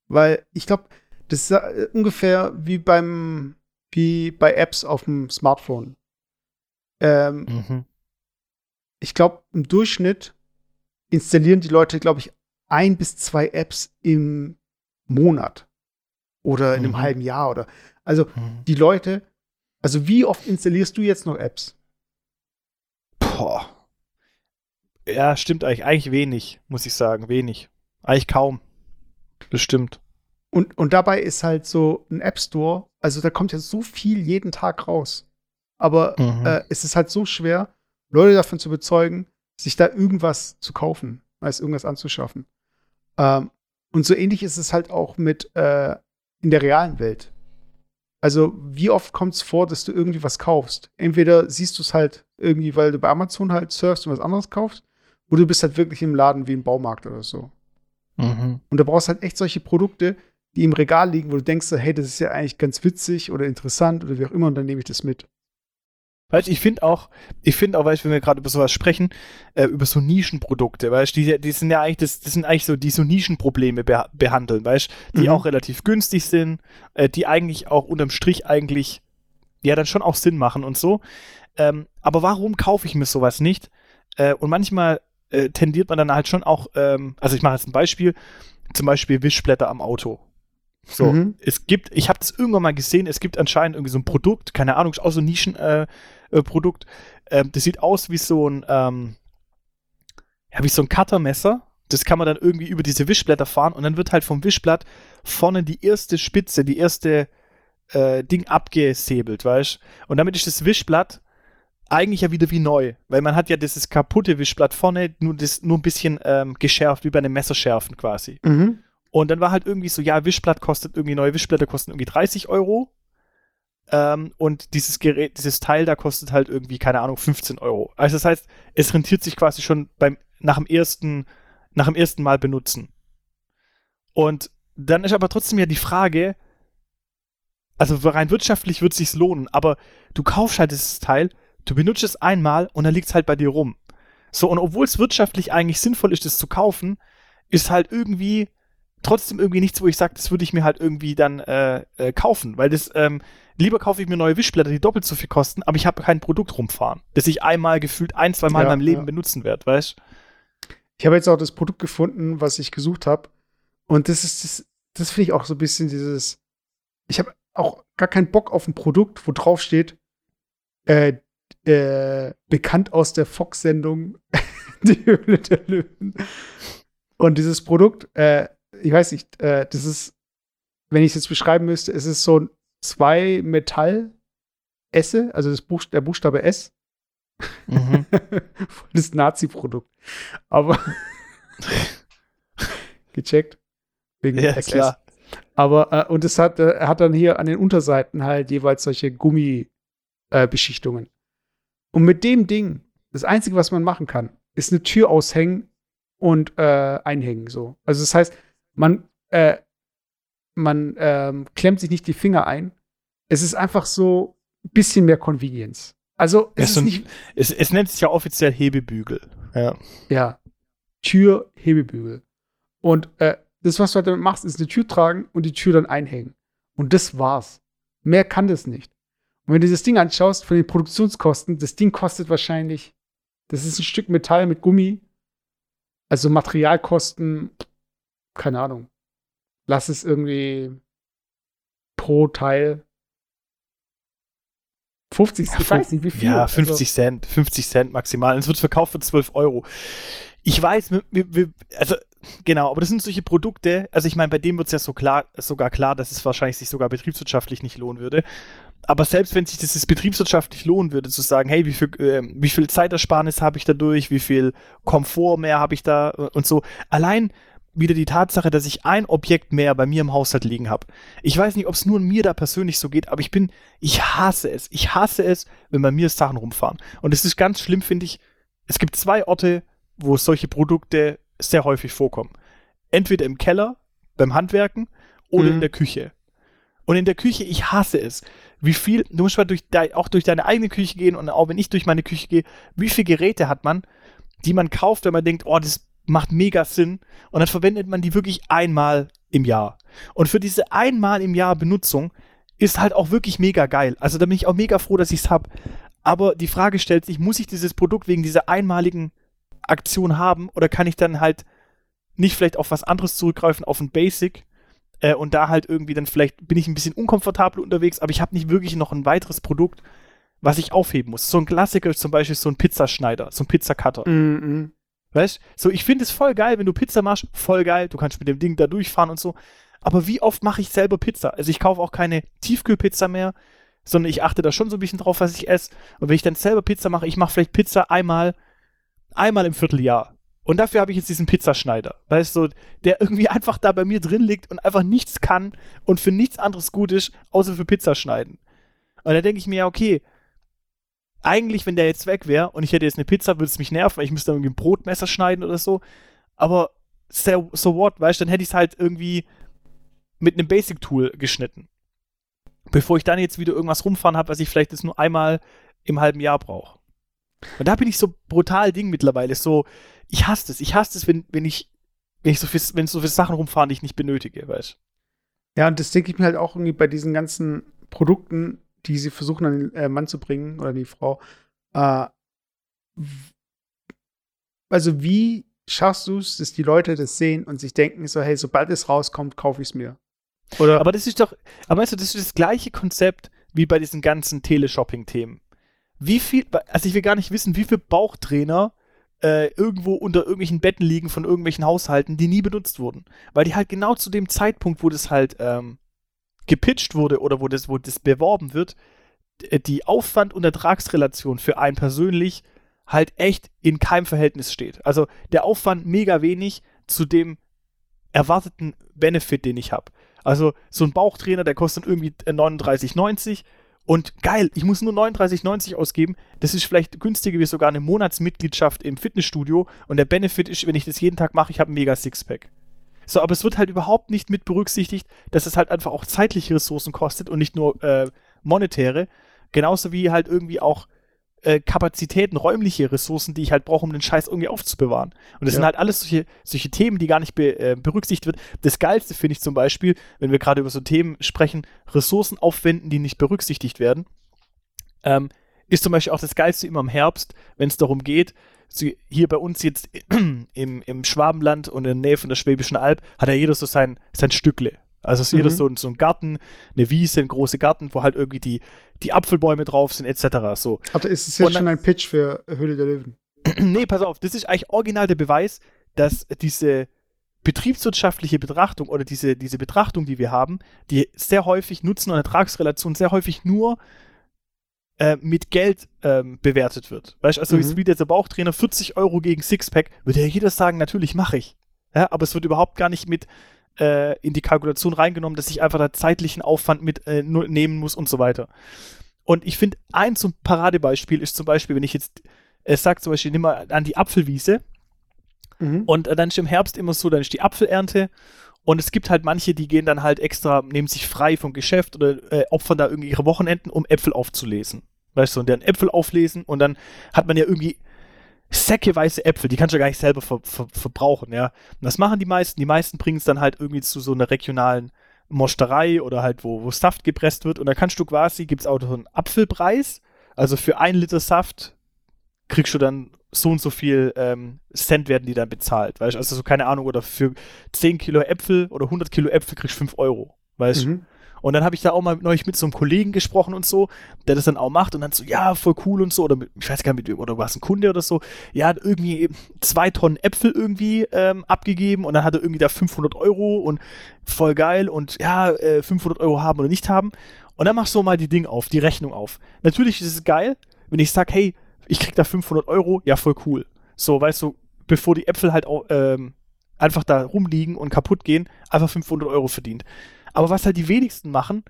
Weil ich glaube, das ist äh, ungefähr wie beim, wie bei Apps auf dem Smartphone. Ähm, Mhm. ich glaube, im Durchschnitt installieren die Leute, glaube ich, ein bis zwei Apps im Monat oder in einem Mhm. halben Jahr oder. Also Mhm. die Leute, also wie oft installierst du jetzt noch Apps? Boah. Ja, stimmt eigentlich. Eigentlich wenig, muss ich sagen. Wenig. Eigentlich kaum. Das stimmt. Und, und dabei ist halt so ein App Store, also da kommt ja so viel jeden Tag raus. Aber Mhm. äh, es ist halt so schwer, Leute davon zu überzeugen, sich da irgendwas zu kaufen, als irgendwas anzuschaffen. Ähm, und so ähnlich ist es halt auch mit äh, in der realen Welt. Also, wie oft kommt es vor, dass du irgendwie was kaufst? Entweder siehst du es halt irgendwie, weil du bei Amazon halt surfst und was anderes kaufst, oder du bist halt wirklich im Laden wie im Baumarkt oder so. Mhm. Und da brauchst du halt echt solche Produkte, die im Regal liegen, wo du denkst, hey, das ist ja eigentlich ganz witzig oder interessant oder wie auch immer, und dann nehme ich das mit. Weißt du, ich finde auch, ich finde auch, weißt du, wenn wir gerade über sowas sprechen, äh, über so Nischenprodukte, weißt du, die, die sind ja eigentlich, das, das sind eigentlich so, die so Nischenprobleme beha behandeln, weißt du, die Mhm. auch relativ günstig sind, äh, die eigentlich auch unterm Strich eigentlich, ja, dann schon auch Sinn machen und so. Ähm, aber warum kaufe ich mir sowas nicht? Äh, und manchmal äh, tendiert man dann halt schon auch, ähm, also ich mache jetzt ein Beispiel, zum Beispiel Wischblätter am Auto. So, Mhm. es gibt, ich habe das irgendwann mal gesehen, es gibt anscheinend irgendwie so ein Produkt, keine Ahnung, ist auch so Nischenprodukt. Äh, äh, Produkt. ähm, das sieht aus wie so ein, ähm, ja, wie so ein Cuttermesser, Das kann man dann irgendwie über diese Wischblätter fahren und dann wird halt vom Wischblatt vorne die erste Spitze, die erste äh, Ding abgesäbelt, weißt Und damit ist das Wischblatt eigentlich ja wieder wie neu, weil man hat ja dieses kaputte Wischblatt vorne nur, das, nur ein bisschen ähm, geschärft, wie bei einem Messerschärfen quasi. Mhm. Und dann war halt irgendwie so, ja, Wischblatt kostet irgendwie, neue Wischblätter kosten irgendwie 30 Euro. Ähm, und dieses Gerät, dieses Teil da kostet halt irgendwie, keine Ahnung, 15 Euro. Also das heißt, es rentiert sich quasi schon beim, nach dem ersten, nach dem ersten Mal benutzen. Und dann ist aber trotzdem ja die Frage, also rein wirtschaftlich wird es sich lohnen, aber du kaufst halt dieses Teil, du benutzt es einmal und dann liegt es halt bei dir rum. So, und obwohl es wirtschaftlich eigentlich sinnvoll ist, das zu kaufen, ist halt irgendwie trotzdem irgendwie nichts, wo ich sage, das würde ich mir halt irgendwie dann äh, äh, kaufen, weil das, ähm, lieber kaufe ich mir neue Wischblätter, die doppelt so viel kosten, aber ich habe kein Produkt rumfahren, das ich einmal gefühlt ein, zwei Mal Ja, in meinem Leben ja. benutzen werde, weißt Ich habe jetzt auch das Produkt gefunden, was ich gesucht habe. Und das ist das, das finde ich auch so ein bisschen dieses. Ich habe auch gar keinen Bock auf ein Produkt, wo drauf steht, äh, äh, bekannt aus der Fox-Sendung Die Höhle der Löwen. Und dieses Produkt, äh, ich weiß nicht, äh, das ist, wenn ich es jetzt beschreiben müsste, es ist so ein zwei Metall Esse, also das Buch, der Buchstabe S. Mhm. das Nazi-Produkt. Aber gecheckt. Wegen Ja, SS. klar. Aber, äh, und es hat, äh, hat dann hier an den Unterseiten halt jeweils solche Gummibeschichtungen. Äh, und mit dem Ding, das Einzige, was man machen kann, ist eine Tür aushängen und äh, einhängen. So. Also das heißt, man, äh, man ähm, klemmt sich nicht die Finger ein. Es ist einfach so ein bisschen mehr Convenience. Also es so ist ein- nicht, Es, es nennt sich ja offiziell Hebebügel. Ja. ja, Tür, Hebebügel. Und äh, das, was du halt damit machst, ist eine Tür tragen und die Tür dann einhängen. Und das war's. Mehr kann das nicht. Und wenn du das Ding anschaust, von den Produktionskosten, das Ding kostet wahrscheinlich, das ist ein Stück Metall mit Gummi. Also Materialkosten, keine Ahnung. Lass es irgendwie pro Teil 50, ich weiß nicht wie viel. Ja, Also- 50 Cent, 50 Cent maximal. Und es wird verkauft für 12 Euro. Ich weiß, wir, wir, also genau, aber das sind solche Produkte, also ich meine, bei dem wird es ja so klar, sogar klar, dass es wahrscheinlich sich sogar betriebswirtschaftlich nicht lohnen würde. Aber selbst wenn sich das jetzt betriebswirtschaftlich lohnen würde, zu sagen, hey, wie viel, ähm, wie viel Zeitersparnis habe ich dadurch, wie viel Komfort mehr habe ich da äh, und so. Allein wieder die Tatsache, dass ich ein Objekt mehr bei mir im Haushalt liegen habe. Ich weiß nicht, ob es nur mir da persönlich so geht, aber ich bin, ich hasse es. Ich hasse es, wenn bei mir Sachen rumfahren. Und es ist ganz schlimm, finde ich. Es gibt zwei Orte, wo solche Produkte sehr häufig vorkommen. Entweder im Keller, beim Handwerken oder Mhm. in der Küche. Und in der Küche, ich hasse es. Wie viel, du musst mal durch auch durch deine eigene Küche gehen und auch wenn ich durch meine Küche gehe, wie viele Geräte hat man, die man kauft, wenn man denkt, oh, das macht mega Sinn. Und dann verwendet man die wirklich einmal im Jahr. Und für diese einmal im Jahr Benutzung ist halt auch wirklich mega geil. Also da bin ich auch mega froh, dass ich es habe. Aber die Frage stellt sich, muss ich dieses Produkt wegen dieser einmaligen Aktion haben oder kann ich dann halt nicht vielleicht auf was anderes zurückgreifen, auf ein Basic äh, und da halt irgendwie dann vielleicht bin ich ein bisschen unkomfortabel unterwegs, aber ich habe nicht wirklich noch ein weiteres Produkt, was ich aufheben muss. So ein Klassiker ist zum Beispiel so ein Pizzaschneider, so ein Pizzacutter. Mhm. Weißt So, ich finde es voll geil, wenn du Pizza machst, voll geil, du kannst mit dem Ding da durchfahren und so. Aber wie oft mache ich selber Pizza? Also ich kaufe auch keine Tiefkühlpizza mehr, sondern ich achte da schon so ein bisschen drauf, was ich esse. Und wenn ich dann selber Pizza mache, ich mache vielleicht Pizza einmal, einmal im Vierteljahr. Und dafür habe ich jetzt diesen Pizzaschneider, weißt du, der irgendwie einfach da bei mir drin liegt und einfach nichts kann und für nichts anderes gut ist, außer für Pizza schneiden. Und da denke ich mir, ja, okay, eigentlich, wenn der jetzt weg wäre und ich hätte jetzt eine Pizza, würde es mich nerven, weil ich müsste dann irgendwie ein Brotmesser schneiden oder so. Aber so, so what, weißt du, dann hätte ich es halt irgendwie mit einem Basic-Tool geschnitten. Bevor ich dann jetzt wieder irgendwas rumfahren habe, was ich vielleicht jetzt nur einmal im halben Jahr brauche. Und da bin ich so brutal Ding mittlerweile. So, ich hasse es. Ich hasse es, wenn, wenn ich, wenn ich so viel, wenn so viele Sachen rumfahren, die ich nicht benötige, weißt Ja, und das denke ich mir halt auch irgendwie bei diesen ganzen Produkten, die sie versuchen an den äh, Mann zu bringen oder die Frau. Äh, also, wie schaffst du es, dass die Leute das sehen und sich denken, so, hey, sobald es rauskommt, kaufe ich es mir? Oder Aber das ist doch, aber weißt du, das ist das gleiche Konzept wie bei diesen ganzen Teleshopping-Themen. Wie viel, also ich will gar nicht wissen, wie viele Bauchtrainer äh, irgendwo unter irgendwelchen Betten liegen von irgendwelchen Haushalten, die nie benutzt wurden. Weil die halt genau zu dem Zeitpunkt, wo das halt ähm, gepitcht wurde oder wo das, wo das beworben wird, d- die Aufwand- und Ertragsrelation für einen persönlich halt echt in keinem Verhältnis steht. Also der Aufwand mega wenig zu dem erwarteten Benefit, den ich habe. Also so ein Bauchtrainer, der kostet irgendwie äh, 39,90 und geil, ich muss nur 39,90 ausgeben. Das ist vielleicht günstiger wie sogar eine Monatsmitgliedschaft im Fitnessstudio und der Benefit ist, wenn ich das jeden Tag mache, ich habe ein mega Sixpack. So, aber es wird halt überhaupt nicht mit berücksichtigt, dass es halt einfach auch zeitliche Ressourcen kostet und nicht nur äh, monetäre. Genauso wie halt irgendwie auch äh, Kapazitäten, räumliche Ressourcen, die ich halt brauche, um den Scheiß irgendwie aufzubewahren. Und das Ja. sind halt alles solche, solche Themen, die gar nicht be, äh, berücksichtigt wird. Das Geilste finde ich zum Beispiel, wenn wir gerade über so Themen sprechen, Ressourcen aufwenden, die nicht berücksichtigt werden, ähm, ist zum Beispiel auch das Geilste immer im Herbst, wenn es darum geht, so hier bei uns jetzt im, im Schwabenland und in der Nähe von der Schwäbischen Alb hat ja jeder so sein, sein Stückle. Also ist jeder Mhm. so, ein- so ein Garten, eine Wiese, ein großer Garten, wo halt irgendwie die, die Apfelbäume drauf sind, etc. So. Also ist es jetzt dann- schon ein Pitch für Höhle der Löwen? nee, pass auf, das ist eigentlich original der Beweis, dass diese betriebswirtschaftliche Betrachtung oder diese, diese Betrachtung, die wir haben, die sehr häufig Nutzen- und Ertragsrelation sehr häufig nur äh, mit Geld ähm, bewertet wird. Weißt du, also Mhm. wie dieser Bauchtrainer 40 Euro gegen Sixpack, würde ja jeder sagen, natürlich mache ich. Ja, aber es wird überhaupt gar nicht mit äh, in die Kalkulation reingenommen, dass ich einfach da zeitlichen Aufwand mit äh, nehmen muss und so weiter. Und ich finde, ein ein Paradebeispiel ist zum Beispiel, wenn ich jetzt äh, sage, zum Beispiel, nimm mal an die Apfelwiese Mhm. und äh, dann ist im Herbst immer so, dann ist die Apfelernte und es gibt halt manche, die gehen dann halt extra, nehmen sich frei vom Geschäft oder äh, opfern da irgendwie ihre Wochenenden, um Äpfel aufzulesen. Weißt du, und dann Äpfel auflesen und dann hat man ja irgendwie säckeweise Äpfel, die kannst du ja gar nicht selber ver ver verbrauchen, ja. Und das machen die meisten. Die meisten bringen es dann halt irgendwie zu so einer regionalen Mosterei oder halt, wo, wo Saft gepresst wird. Und dann kannst du quasi, gibt es auch so einen Apfelpreis. Also für ein Liter Saft kriegst du dann so und so viel ähm, Cent werden die dann bezahlt, weißt du? Also so keine Ahnung, oder für 10 Kilo Äpfel oder 100 Kilo Äpfel kriegst du 5 Euro, weißt du? Mhm. Und dann habe ich da auch mal neulich mit so einem Kollegen gesprochen und so, der das dann auch macht und dann so, ja, voll cool und so, oder mit, ich weiß gar nicht, mit, oder war es ein Kunde oder so, ja, hat irgendwie zwei Tonnen Äpfel irgendwie ähm, abgegeben und dann hat er irgendwie da 500 Euro und voll geil und ja, äh, 500 Euro haben oder nicht haben. Und dann machst du mal die Ding auf, die Rechnung auf. Natürlich ist es geil, wenn ich sag, hey, ich krieg da 500 Euro, ja, voll cool. So, weißt du, bevor die Äpfel halt auch, ähm, einfach da rumliegen und kaputt gehen, einfach 500 Euro verdient. Aber was halt die wenigsten machen,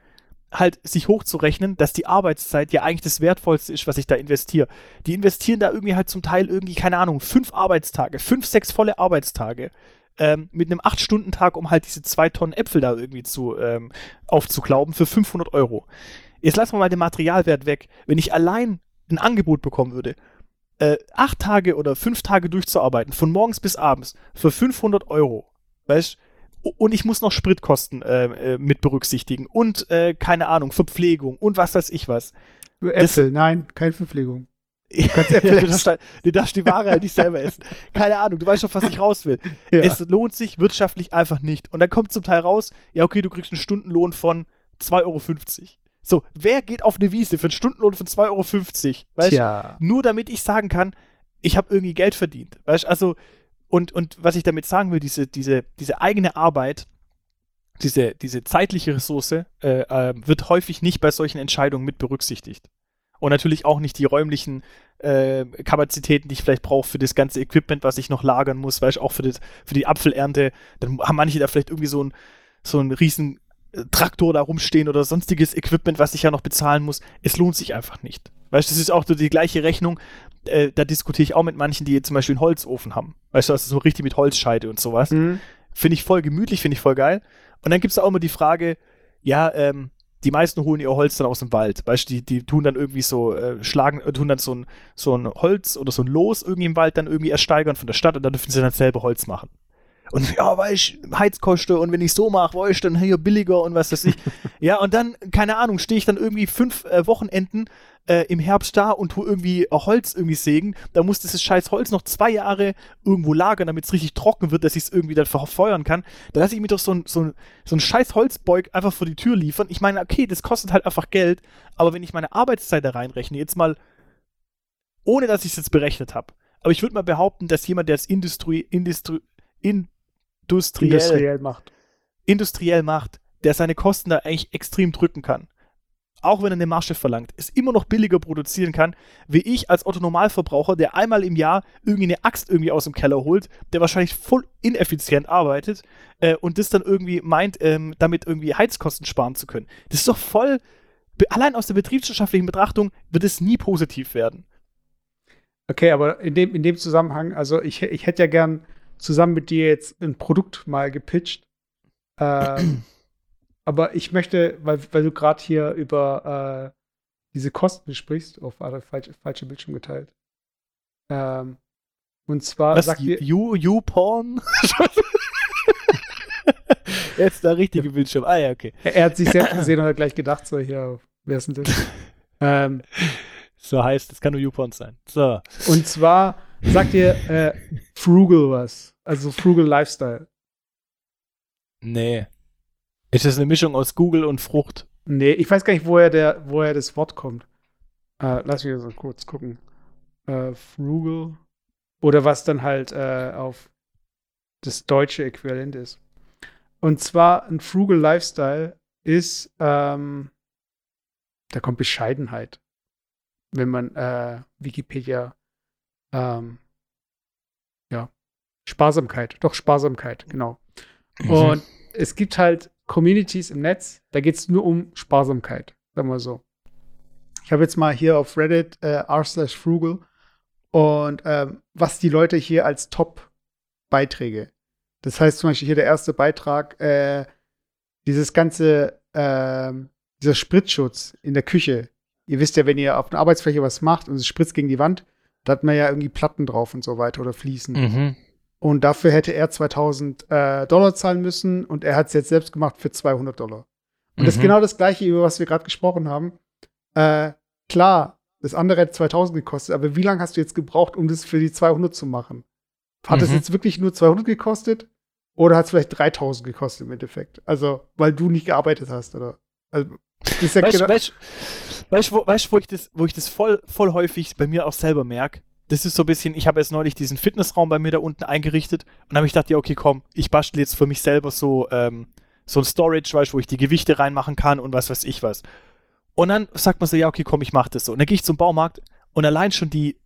halt sich hochzurechnen, dass die Arbeitszeit ja eigentlich das Wertvollste ist, was ich da investiere. Die investieren da irgendwie halt zum Teil irgendwie, keine Ahnung, fünf Arbeitstage, fünf, sechs volle Arbeitstage ähm, mit einem 8-Stunden-Tag, um halt diese zwei Tonnen Äpfel da irgendwie zu ähm, aufzuklauben für 500 Euro. Jetzt lassen wir mal den Materialwert weg. Wenn ich allein ein Angebot bekommen würde, äh, acht Tage oder fünf Tage durchzuarbeiten, von morgens bis abends, für 500 Euro, weißt und ich muss noch Spritkosten äh, äh, mit berücksichtigen und äh, keine Ahnung, Verpflegung und was weiß ich was. Äpfel, nein, keine Verpflegung. kannst Äpfel du, darfst, da- du darfst die Ware halt nicht selber essen. Keine Ahnung, du weißt schon, was ich raus will. Ja. Es lohnt sich wirtschaftlich einfach nicht. Und dann kommt zum Teil raus, ja, okay, du kriegst einen Stundenlohn von 2,50 Euro. So, wer geht auf eine Wiese für einen Stundenlohn von 2,50 Euro? Weißt du? Tja. Nur damit ich sagen kann, ich habe irgendwie Geld verdient. Weißt du, also, und, und was ich damit sagen will, diese, diese, diese eigene Arbeit, diese, diese zeitliche Ressource, äh, äh, wird häufig nicht bei solchen Entscheidungen mit berücksichtigt. Und natürlich auch nicht die räumlichen äh, Kapazitäten, die ich vielleicht brauche für das ganze Equipment, was ich noch lagern muss, weißt du, auch für, das, für die Apfelernte. Dann haben manche da vielleicht irgendwie so ein, so einen riesen Traktor da rumstehen oder sonstiges Equipment, was ich ja noch bezahlen muss. Es lohnt sich einfach nicht. Weißt du, das ist auch so die gleiche Rechnung. Äh, da diskutiere ich auch mit manchen, die jetzt zum Beispiel einen Holzofen haben. Weißt du, also so richtig mit Holzscheide und sowas. Mhm. Finde ich voll gemütlich, finde ich voll geil. Und dann gibt es da auch immer die Frage, ja, ähm, die meisten holen ihr Holz dann aus dem Wald. Weißt du, die, die tun dann irgendwie so, äh, schlagen, äh, tun dann so ein, so ein Holz oder so ein Los irgendwie im Wald dann irgendwie ersteigern von der Stadt und dann dürfen sie dann selber Holz machen. Und ja, weißt du, Heizkosten und wenn ich so mache, weißt du, dann hier billiger und was weiß ich. ja, und dann, keine Ahnung, stehe ich dann irgendwie fünf äh, Wochenenden äh, im Herbst da und tu irgendwie Holz irgendwie sägen. Da muss dieses scheiß Holz noch zwei Jahre irgendwo lagern, damit es richtig trocken wird, dass ich es irgendwie dann verfeuern kann. Da lasse ich mir doch so ein, so ein, so ein scheiß Holzbeug einfach vor die Tür liefern. Ich meine, okay, das kostet halt einfach Geld, aber wenn ich meine Arbeitszeit da reinrechne, jetzt mal, ohne dass ich es jetzt berechnet habe, aber ich würde mal behaupten, dass jemand, der es Industrie, Industrie, industriell, Industriell macht. industriell macht, der seine Kosten da eigentlich extrem drücken kann, auch wenn er eine Masche verlangt, es immer noch billiger produzieren kann, wie ich als Otto-Normalverbraucher, der einmal im Jahr irgendwie eine Axt irgendwie aus dem Keller holt, der wahrscheinlich voll ineffizient arbeitet äh, und das dann irgendwie meint, ähm, damit irgendwie Heizkosten sparen zu können. Das ist doch voll, allein aus der betriebswirtschaftlichen Betrachtung wird es nie positiv werden. Okay, aber in dem, in dem Zusammenhang, also ich, ich hätte ja gern zusammen mit dir jetzt ein Produkt mal gepitcht. Ähm, aber ich möchte, weil, weil du gerade hier über äh, diese Kosten sprichst, auf warte, falsche, falsche Bildschirm geteilt. Ähm, und zwar Was, sagt ihr, you, you Porn? Jetzt der richtige Bildschirm. Ah ja, okay. er, er hat sich selbst gesehen und hat gleich gedacht, so hier, wer ist denn das? ähm, So heißt, es kann nur YouPorn sein. So. und zwar sagt ihr äh, Frugal was, also Frugal Lifestyle. Nee. Ist das eine Mischung aus Google und Frucht? Nee, ich weiß gar nicht, woher, der, woher das Wort kommt. Äh, lass mich so kurz gucken. Äh, frugal. Oder was dann halt äh, auf das deutsche Äquivalent ist. Und zwar ein Frugal Lifestyle ist, ähm, da kommt Bescheidenheit. Wenn man äh, Wikipedia, ähm, ja, Sparsamkeit, doch Sparsamkeit, genau. Und es gibt halt Communities im Netz, da geht es nur um Sparsamkeit, sagen wir so. Ich habe jetzt mal hier auf Reddit äh, r slash frugal und ähm, was die Leute hier als Top-Beiträge. Das heißt zum Beispiel hier der erste Beitrag, äh, dieses ganze, ähm, dieser Spritzschutz in der Küche. Ihr wisst ja, wenn ihr auf einer Arbeitsfläche was macht und es spritzt gegen die Wand, da hat man ja irgendwie Platten drauf und so weiter oder Fliesen. Mhm. Und dafür hätte er 2000 äh, Dollar zahlen müssen und er hat es jetzt selbst gemacht für 200 Dollar. Und das ist Mhm. genau das Gleiche, über was wir gerade gesprochen haben. Äh, klar, das andere hätte 2000 gekostet, aber wie lange hast du jetzt gebraucht, um das für die 200 zu machen? Hat es Mhm. jetzt wirklich nur 200 gekostet oder hat es vielleicht 3000 gekostet im Endeffekt? Also, weil du nicht gearbeitet hast, oder? Also, ist ja Weißt du, genau- weißt, weißt, wo, weißt, wo ich das, wo ich das voll, voll häufig bei mir auch selber merke? Das ist so ein bisschen, ich habe jetzt neulich diesen Fitnessraum bei mir da unten eingerichtet und habe ich gedacht, ja, okay, komm, ich bastel jetzt für mich selber so, ähm, so ein Storage, weißt, wo ich die Gewichte reinmachen kann und was weiß ich was. Und dann sagt man so, ja, okay, komm, ich mach das so. Und dann gehe ich zum Baumarkt und allein schon die,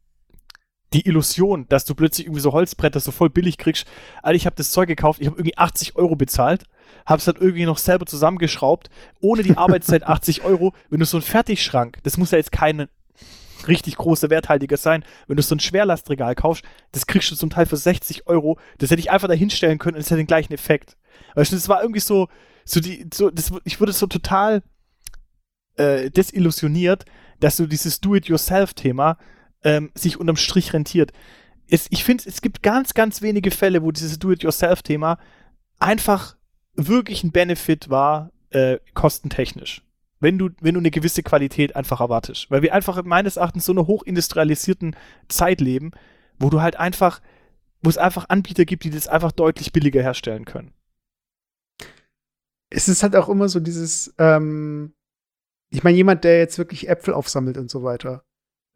die Illusion, dass du plötzlich irgendwie so Holzbretter so voll billig kriegst. Alter, ich habe das Zeug gekauft, ich habe irgendwie 80 Euro bezahlt, habe es dann irgendwie noch selber zusammengeschraubt, ohne die Arbeitszeit 80 Euro. Wenn du so einen Fertigschrank, das muss ja jetzt kein richtig großer werthaltiger sein, wenn du so ein Schwerlastregal kaufst, das kriegst du zum Teil für 60 Euro, das hätte ich einfach da hinstellen können und es hätte den gleichen Effekt. Weißt du, das war irgendwie so, so die, so, das, ich wurde so total äh, desillusioniert, dass so dieses Do-it-yourself-Thema ähm, sich unterm Strich rentiert. Es, ich finde, es gibt ganz, ganz wenige Fälle, wo dieses Do-it-yourself-Thema einfach wirklich ein Benefit war, äh, kostentechnisch. Wenn du, wenn du eine gewisse Qualität einfach erwartest. Weil wir einfach meines Erachtens so einer hochindustrialisierten Zeit leben, wo du halt einfach, wo es einfach Anbieter gibt, die das einfach deutlich billiger herstellen können. es ist halt auch immer so dieses, ähm, ich meine, jemand, der jetzt wirklich Äpfel aufsammelt und so weiter,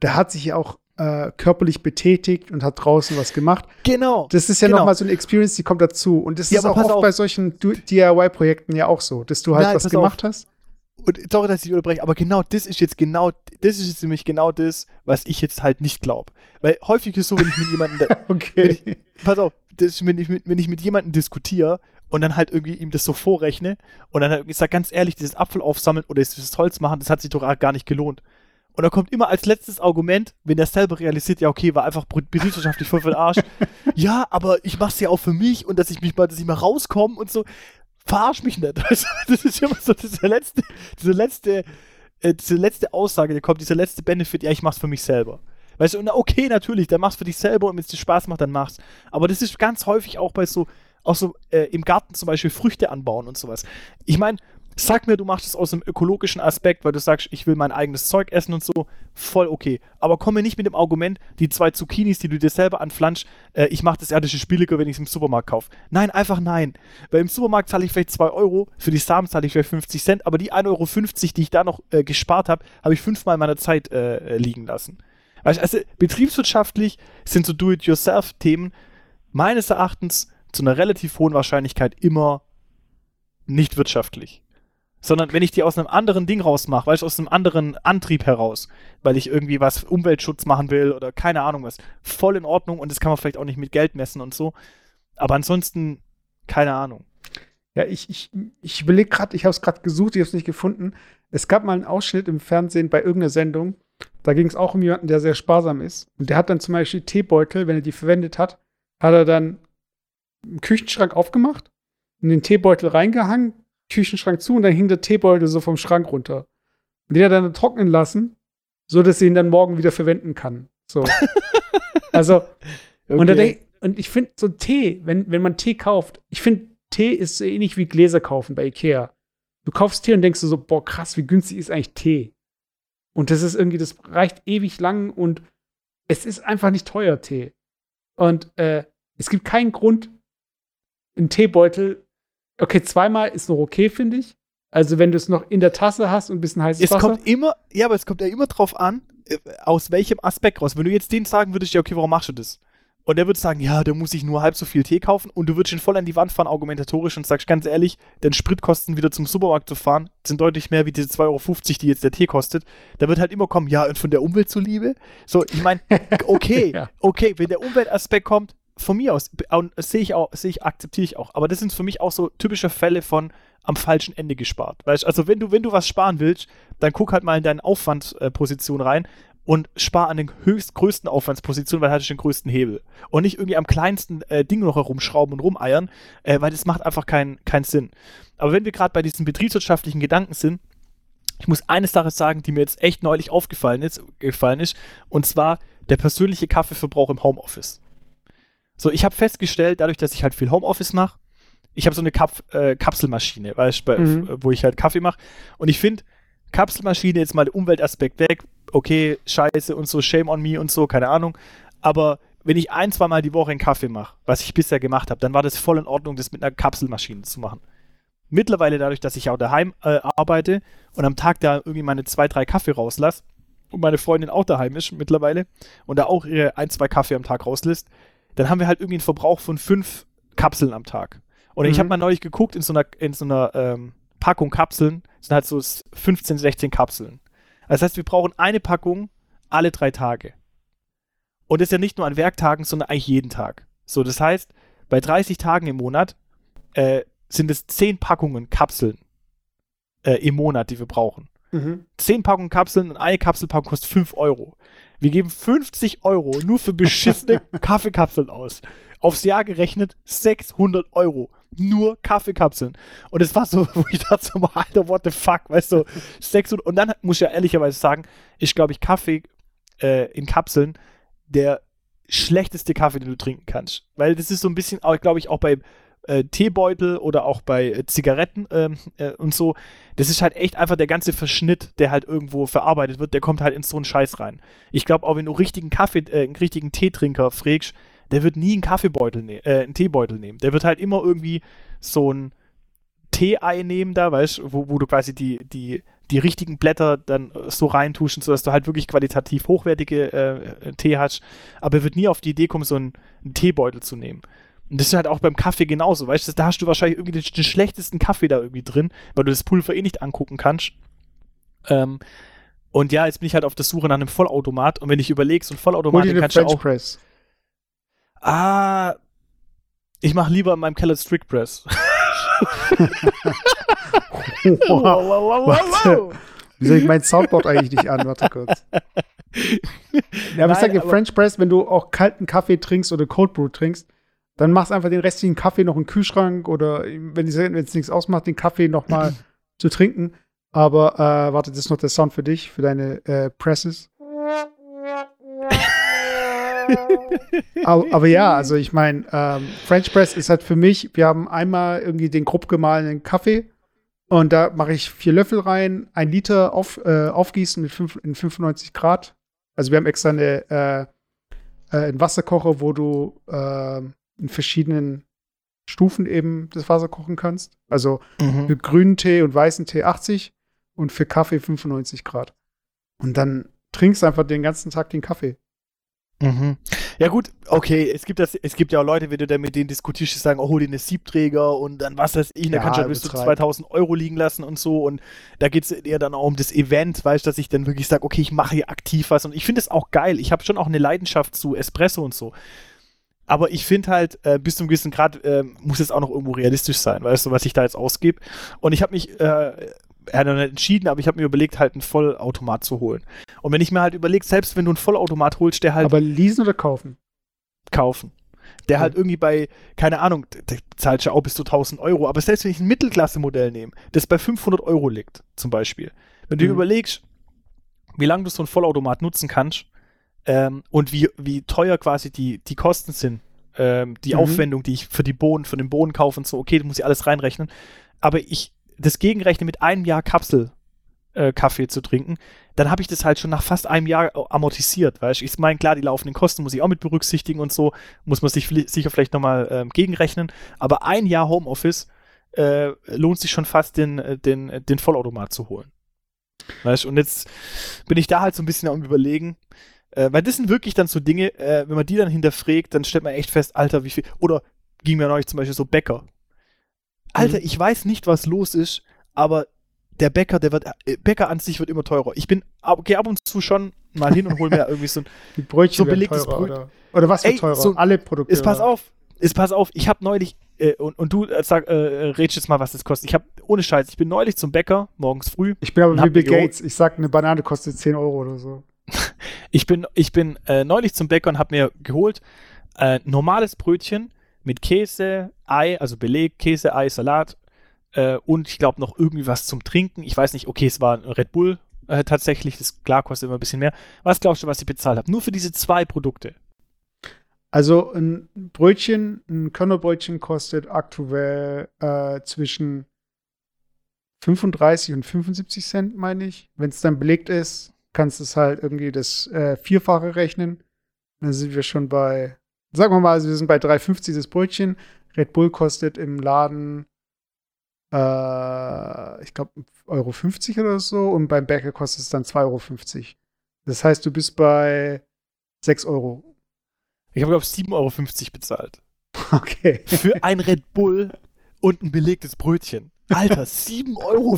der hat sich ja auch äh, körperlich betätigt und hat draußen was gemacht. Genau. Das ist ja Genau. noch mal so eine Experience, die kommt dazu. Und das Ja, ist auch oft auf. bei solchen DIY-Projekten ja auch so, dass du halt Nein, was gemacht hast. Und sorry, dass ich unterbreche, aber genau das ist jetzt genau, das ist jetzt nämlich genau das, was ich jetzt halt nicht glaube. Weil häufig ist so, wenn ich mit jemandem, Okay. pass auf, das wenn, ich mit, wenn ich mit jemandem diskutiere und dann halt irgendwie ihm das so vorrechne und dann halt, ich sag ganz ehrlich, dieses Apfel aufsammeln oder dieses Holz machen, das hat sich doch gar nicht gelohnt. Und da kommt immer als letztes Argument, wenn er selber realisiert, ja, okay, war einfach betriebswirtschaftlich voll für den Arsch. ja, aber ich mach's ja auch für mich und dass ich mich mal, dass ich mal rauskomme und so. Verarsch mich nicht. Also, das ist immer so diese letzte, diese letzte, äh, diese letzte Aussage, die kommt, dieser letzte Benefit, ja, ich mach's für mich selber. Weißt du, und okay, natürlich, dann machst du für dich selber und wenn es dir Spaß macht, dann mach's. Aber das ist ganz häufig auch bei so, auch so äh, im Garten zum Beispiel Früchte anbauen und sowas. Ich meine, sag mir, du machst es aus einem ökologischen Aspekt, weil du sagst, ich will mein eigenes Zeug essen und so, voll okay. Aber komm mir nicht mit dem Argument, die zwei Zucchinis, die du dir selber anflanschst, äh, ich mache das erdische billiger, wenn ich es im Supermarkt kaufe. Nein, einfach nein. Weil im Supermarkt zahle ich vielleicht 2 Euro, für die Samen zahle ich vielleicht 50 Cent, aber die 1,50 Euro, die ich da noch äh, gespart habe, habe ich fünfmal meiner Zeit äh, liegen lassen. Also, also betriebswirtschaftlich sind so Do-it-yourself-Themen meines Erachtens zu einer relativ hohen Wahrscheinlichkeit immer nicht wirtschaftlich. Sondern wenn ich die aus einem anderen Ding rausmache, weil ich aus einem anderen Antrieb heraus, weil ich irgendwie was Umweltschutz machen will oder keine Ahnung was, voll in Ordnung und das kann man vielleicht auch nicht mit Geld messen und so. Aber ansonsten, keine Ahnung. Ja, ich, ich, ich überlege gerade, ich habe es gerade gesucht, ich habe es nicht gefunden. Es gab mal einen Ausschnitt im Fernsehen bei irgendeiner Sendung. Da ging es auch um jemanden, der sehr sparsam ist. Und der hat dann zum Beispiel Teebeutel, wenn er die verwendet hat, hat er dann einen Küchenschrank aufgemacht, in den Teebeutel reingehangen, Küchenschrank zu und dann hing der Teebeutel so vom Schrank runter. Und den hat er dann trocknen lassen, so dass er ihn dann morgen wieder verwenden kann. So. also, okay. und, denk, und ich finde so Tee, wenn, wenn man Tee kauft, ich finde, Tee ist so ähnlich wie Gläser kaufen bei Ikea. Du kaufst Tee und denkst du so, boah, krass, wie günstig ist eigentlich Tee? Und das ist irgendwie, das reicht ewig lang und es ist einfach nicht teuer, Tee. Und äh, es gibt keinen Grund, einen Teebeutel, okay, zweimal ist noch okay, finde ich. Also wenn du es noch in der Tasse hast und ein bisschen heißes es Wasser. Es kommt immer, ja, aber es kommt ja immer drauf an, äh, aus welchem Aspekt raus. Wenn du jetzt den sagen würdest, ja, okay, warum machst du das? Und der würde sagen, ja, da muss ich nur halb so viel Tee kaufen und du würdest ihn voll an die Wand fahren, argumentatorisch und sagst ganz ehrlich, denn Spritkosten wieder zum Supermarkt zu fahren, sind deutlich mehr wie diese 2,50 Euro, die jetzt der Tee kostet. Da wird halt immer kommen, ja, und von der Umwelt zuliebe. So, ich meine, okay, ja. okay, wenn der Umweltaspekt kommt, von mir aus, sehe ich auch, sehe ich, akzeptiere ich auch. Aber das sind für mich auch so typische Fälle von am falschen Ende gespart. Weißt also wenn du, wenn du was sparen willst, dann guck halt mal in deine Aufwandposition rein und spar an den höchst größten Aufwandspositionen, weil hatte ich den größten Hebel. Und nicht irgendwie am kleinsten äh, Ding noch herumschrauben und rumeiern, äh, weil das macht einfach keinen keinen Sinn. Aber wenn wir gerade bei diesen betriebswirtschaftlichen Gedanken sind, ich muss eine Sache sagen, die mir jetzt echt neulich aufgefallen ist, gefallen ist, und zwar der persönliche Kaffeeverbrauch im Homeoffice. So, ich habe festgestellt, dadurch, dass ich halt viel Homeoffice mache, ich habe so eine Kap äh, Kapselmaschine, weißt, mhm. wo ich halt Kaffee mache. Und ich finde, Kapselmaschine jetzt mal der Umweltaspekt weg, okay, scheiße und so, shame on me und so, keine Ahnung. Aber wenn ich ein, zwei Mal die Woche einen Kaffee mache, was ich bisher gemacht habe, dann war das voll in Ordnung, das mit einer Kapselmaschine zu machen. Mittlerweile dadurch, dass ich auch daheim äh, arbeite und am Tag da irgendwie meine zwei, drei Kaffee rauslasse und meine Freundin auch daheim ist mittlerweile und da auch ihre ein, zwei Kaffee am Tag rauslässt, dann haben wir halt irgendwie einen Verbrauch von fünf Kapseln am Tag. Und mhm. ich habe mal neulich geguckt in so einer, in so einer ähm, Packung Kapseln, sind halt so 15, 16 Kapseln. Das heißt, wir brauchen eine Packung alle drei Tage. Und das ist ja nicht nur an Werktagen, sondern eigentlich jeden Tag. So, das heißt, bei 30 Tagen im Monat äh, sind es 10 Packungen Kapseln äh, im Monat, die wir brauchen. Mhm. 10 Packungen Kapseln und eine Kapselpackung kostet 5 Euro. Wir geben 50 Euro nur für beschissene Kaffeekapseln aus. Aufs Jahr gerechnet 600 Euro nur Kaffeekapseln. Und es war so, wo ich dachte so, Alter, what the fuck, weißt du, 600, und dann muss ich ja ehrlicherweise sagen, ich glaube, ich Kaffee äh, in Kapseln der schlechteste Kaffee, den du trinken kannst. Weil das ist so ein bisschen, glaube ich, auch bei äh, Teebeutel oder auch bei äh, Zigaretten ähm, äh, und so, das ist halt echt einfach der ganze Verschnitt, der halt irgendwo verarbeitet wird, der kommt halt in so einen Scheiß rein. Ich glaube, auch wenn du richtigen Kaffee, äh, einen richtigen Teetrinker fragst, der wird nie einen Kaffeebeutel nehmen, äh, einen Teebeutel nehmen. Der wird halt immer irgendwie so ein Tee-Ei nehmen da, weißt du, wo, wo du quasi die, die, die richtigen Blätter dann so reintuschen, sodass du halt wirklich qualitativ hochwertige äh, Tee hast. Aber er wird nie auf die Idee kommen, so einen, einen, Teebeutel zu nehmen. Und das ist halt auch beim Kaffee genauso, weißt du, da hast du wahrscheinlich irgendwie den, den, schlechtesten Kaffee da irgendwie drin, weil du das Pulver eh nicht angucken kannst. Ähm, und ja, jetzt bin ich halt auf der Suche nach einem Vollautomat und wenn ich überlege, so ein Vollautomat, den kannst du auch. Press. Ah, ich mache lieber in meinem Keller Strict Press. wow, wow, wow, wow, Wieso ich mein Soundboard eigentlich nicht an? Warte kurz. Ja, aber ich sage dir, French Press, wenn du auch kalten Kaffee trinkst oder Cold Brew trinkst, dann machst einfach den restlichen Kaffee noch in den Kühlschrank oder wenn es nichts ausmacht, den Kaffee noch mal zu trinken. Aber äh, warte, das ist noch der Sound für dich, für deine äh, Presses aber, aber, ja, also ich meine, ähm, French Press ist halt für mich, wir haben einmal irgendwie den grob gemahlenen Kaffee und da mache ich vier Löffel rein, ein Liter auf, äh, aufgießen mit fünf, in 95 Grad. Also wir haben extra eine, äh, äh, einen Wasserkocher, wo du äh, in verschiedenen Stufen eben das Wasser kochen kannst. Also mhm. für grünen Tee und weißen Tee 80 und für Kaffee 95 Grad. Und dann trinkst einfach den ganzen Tag den Kaffee. Mhm. Ja gut, okay, es gibt das, es gibt ja auch Leute, wenn du dann mit denen diskutierst, die sagen, oh, hol dir eine Siebträger und dann was weiß ich, da Ja, kannst du ja bis zu übertreib. 2000 Euro liegen lassen und so und da geht es eher dann auch um das Event, weißt du, dass ich dann wirklich sage, okay, ich mache hier aktiv was und ich finde es auch geil, ich habe schon auch eine Leidenschaft zu Espresso und so, aber ich finde halt, äh, bis zum gewissen Grad äh, muss es auch noch irgendwo realistisch sein, weißt du, was ich da jetzt ausgebe und ich habe mich, äh, ja, noch nicht entschieden, aber ich habe mir überlegt, halt einen Vollautomat zu holen. Und wenn ich mir halt überlege, selbst wenn du einen Vollautomat holst, der halt Aber leasen oder kaufen? kaufen. Der halt irgendwie bei, keine Ahnung, der zahlt ja auch bis zu 1000 Euro, aber selbst wenn ich ein Mittelklasse-Modell nehme, das bei 500 Euro liegt, zum Beispiel, wenn du Mhm. überlegst, wie lange du so einen Vollautomat nutzen kannst ähm, und wie, wie teuer quasi die, die Kosten sind, ähm, die Mhm. Aufwendung, die ich für die Bohnen, für den Bohnen kaufe und so, okay, das muss ich alles reinrechnen, aber ich das gegenrechne mit einem Jahr Kapsel äh, Kaffee zu trinken, dann habe ich das halt schon nach fast einem Jahr amortisiert, weißt du? Ich meine, klar, die laufenden Kosten muss ich auch mit berücksichtigen und so, muss man sich sicher vielleicht nochmal ähm, gegenrechnen, aber ein Jahr Homeoffice äh, lohnt sich schon fast, den, äh, den, äh, den Vollautomat zu holen. Weißt du? Und jetzt bin ich da halt so ein bisschen am überlegen, äh, weil das sind wirklich dann so Dinge, äh, wenn man die dann hinterfragt, dann stellt man echt fest, Alter, wie viel, oder ging mir neulich zum Beispiel so Bäcker. Alter, Mhm. ich weiß nicht, was los ist, aber der Bäcker, der wird, äh, Bäcker an sich wird immer teurer. Ich bin, gehe ab und zu schon mal hin und hole mir irgendwie so ein, Brötchen So belegtes teurer, Bröt- oder? Oder was wird Ey, teurer? so- Alle Produkte. Ist pass auf, ist pass auf, ich habe neulich, äh, und, und du äh, sag, äh, redest jetzt mal, was das kostet. Ich habe, ohne Scheiß, ich bin neulich zum Bäcker, morgens früh. Ich bin aber wie Bill Gates. Ich sag, eine Banane kostet 10 Euro oder so. Ich bin, ich bin äh, neulich zum Bäcker und habe mir geholt äh, normales Brötchen mit Käse, Ei, also Beleg, Käse, Ei, Salat äh, und ich glaube noch irgendwie was zum Trinken. Ich weiß nicht, okay, es war ein Red Bull äh, tatsächlich, das klar kostet immer ein bisschen mehr. Was glaubst du, was ich bezahlt habe? Nur für diese zwei Produkte. Also ein Brötchen, ein Körnerbrötchen kostet aktuell äh, zwischen 35 und 75 Cent, meine ich. Wenn es dann belegt ist, kannst du es halt irgendwie das äh, Vierfache rechnen. Dann sind wir schon bei, sagen wir mal, also wir sind bei 3,50 das Brötchen. Red Bull kostet im Laden, äh, ich glaube, Euro 50 oder so. Und beim Bäcker kostet es dann 2,50 Euro. Das heißt, du bist bei 6 Euro. Ich habe, glaube ich, 7,50 Euro bezahlt. Okay. Für ein Red Bull und ein belegtes Brötchen. Alter, 7,50 Euro.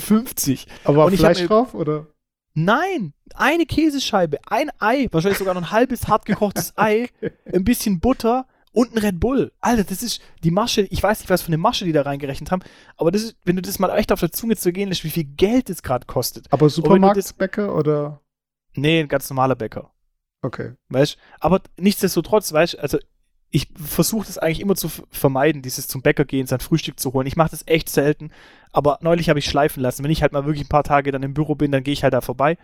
Aber hab Fleisch drauf, oder? Nein, eine Käsescheibe, ein Ei, wahrscheinlich sogar noch ein halbes hart gekochtes Ei, ein bisschen Butter und ein Red Bull. Alter, das ist die Masche, ich weiß nicht, was für eine Masche die da reingerechnet haben, aber das ist, wenn du das mal echt auf der Zunge zu gehen lässt, wie viel Geld das gerade kostet. Aber Supermarktbäcker oder? Nee, ein ganz normaler Bäcker. Okay. Weißt Aber nichtsdestotrotz, weißt also ich versuche das eigentlich immer zu vermeiden, dieses zum Bäcker gehen, sein Frühstück zu holen. Ich mache das echt selten, aber neulich habe ich schleifen lassen. Wenn ich halt mal wirklich ein paar Tage dann im Büro bin, dann gehe ich halt da vorbei.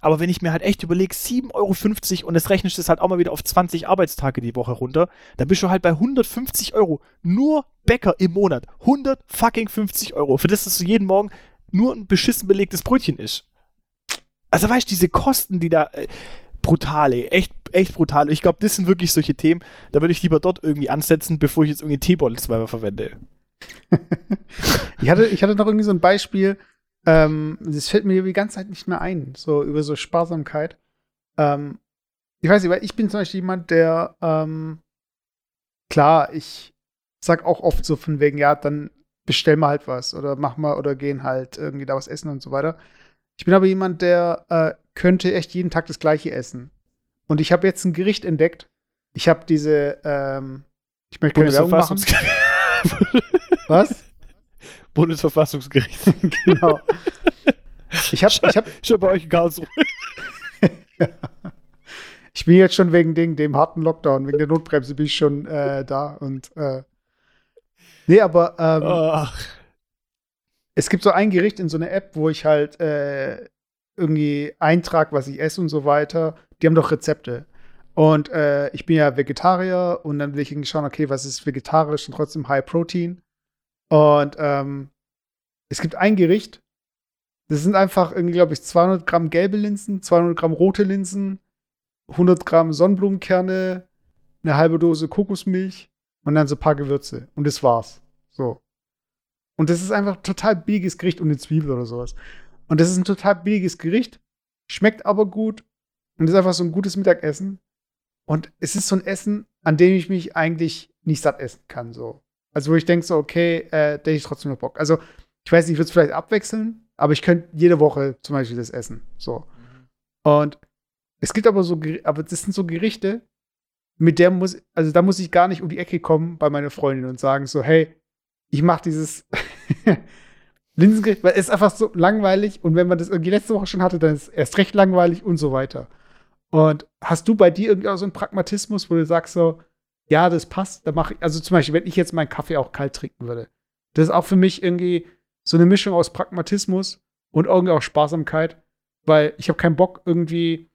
Aber wenn ich mir halt echt überlege, 7,50 Euro und das rechnest du halt auch mal wieder auf 20 Arbeitstage die Woche runter, dann bist du halt bei 150 Euro. Nur Bäcker im Monat. 100 fucking 50 Euro. Für das, dass du jeden Morgen nur ein beschissen belegtes Brötchen isst. Also weißt du, diese Kosten, die da. Äh, brutal, ey. Echt, echt brutal. Ich glaube, das sind wirklich solche Themen, da würde ich lieber dort irgendwie ansetzen, bevor ich jetzt irgendwie Teebeutel zweimal verwende. Ich hatte, ich hatte noch irgendwie so ein Beispiel, ähm, das fällt mir die ganze Zeit nicht mehr ein, so über so Sparsamkeit. Ähm, ich weiß nicht, weil ich bin zum Beispiel jemand, der, ähm, klar, ich sag auch oft so von wegen, ja, dann bestell mal halt was oder mach mal oder gehen halt irgendwie da was essen und so weiter. Ich bin aber jemand, der äh, könnte echt jeden Tag das gleiche essen. Und ich habe jetzt ein Gericht entdeckt. Ich habe diese, ähm, ich möchte keine Werbung machen. Bundesverfassungsgericht. Was? Bundesverfassungsgericht. genau. Ich habe ich hab, Schon bei euch in Karlsruhe. Ich bin jetzt schon wegen Ding, dem harten Lockdown, wegen der Notbremse bin ich schon äh, da und äh, nee, aber ähm, Ach. es gibt so ein Gericht in so einer App, wo ich halt äh, irgendwie eintrag, was ich esse und so weiter. Die haben doch Rezepte. Und äh, ich bin ja Vegetarier und dann will ich irgendwie schauen, okay, was ist vegetarisch und trotzdem High Protein. Und ähm, es gibt ein Gericht, das sind einfach irgendwie, glaube ich, 200 Gramm gelbe Linsen, 200 Gramm rote Linsen, 100 Gramm Sonnenblumenkerne, eine halbe Dose Kokosmilch und dann so ein paar Gewürze. Und das war's. So. Und das ist einfach ein total billiges Gericht und eine Zwiebel oder sowas. Und das ist ein total billiges Gericht, schmeckt aber gut Und ist einfach so ein gutes Mittagessen. Und es ist so ein Essen, an dem ich mich eigentlich nicht satt essen kann. So. Also wo ich denke so, okay, äh, da hätte ich trotzdem noch Bock. Also ich weiß nicht, ich würde es vielleicht abwechseln, aber ich könnte jede Woche zum Beispiel das essen. So. Und es gibt aber so, aber das sind so Gerichte, mit der muss, also da muss ich gar nicht um die Ecke kommen bei meiner Freundin und sagen so, hey, ich mache dieses Linsengericht, weil es ist einfach so langweilig und wenn man das irgendwie letzte Woche schon hatte, dann ist es erst recht langweilig und so weiter. Und hast du bei dir irgendwie auch so einen Pragmatismus, wo du sagst so, ja, das passt, da mache ich, also zum Beispiel, wenn ich jetzt meinen Kaffee auch kalt trinken würde, das ist auch für mich irgendwie so eine Mischung aus Pragmatismus und irgendwie auch Sparsamkeit, weil ich habe keinen Bock irgendwie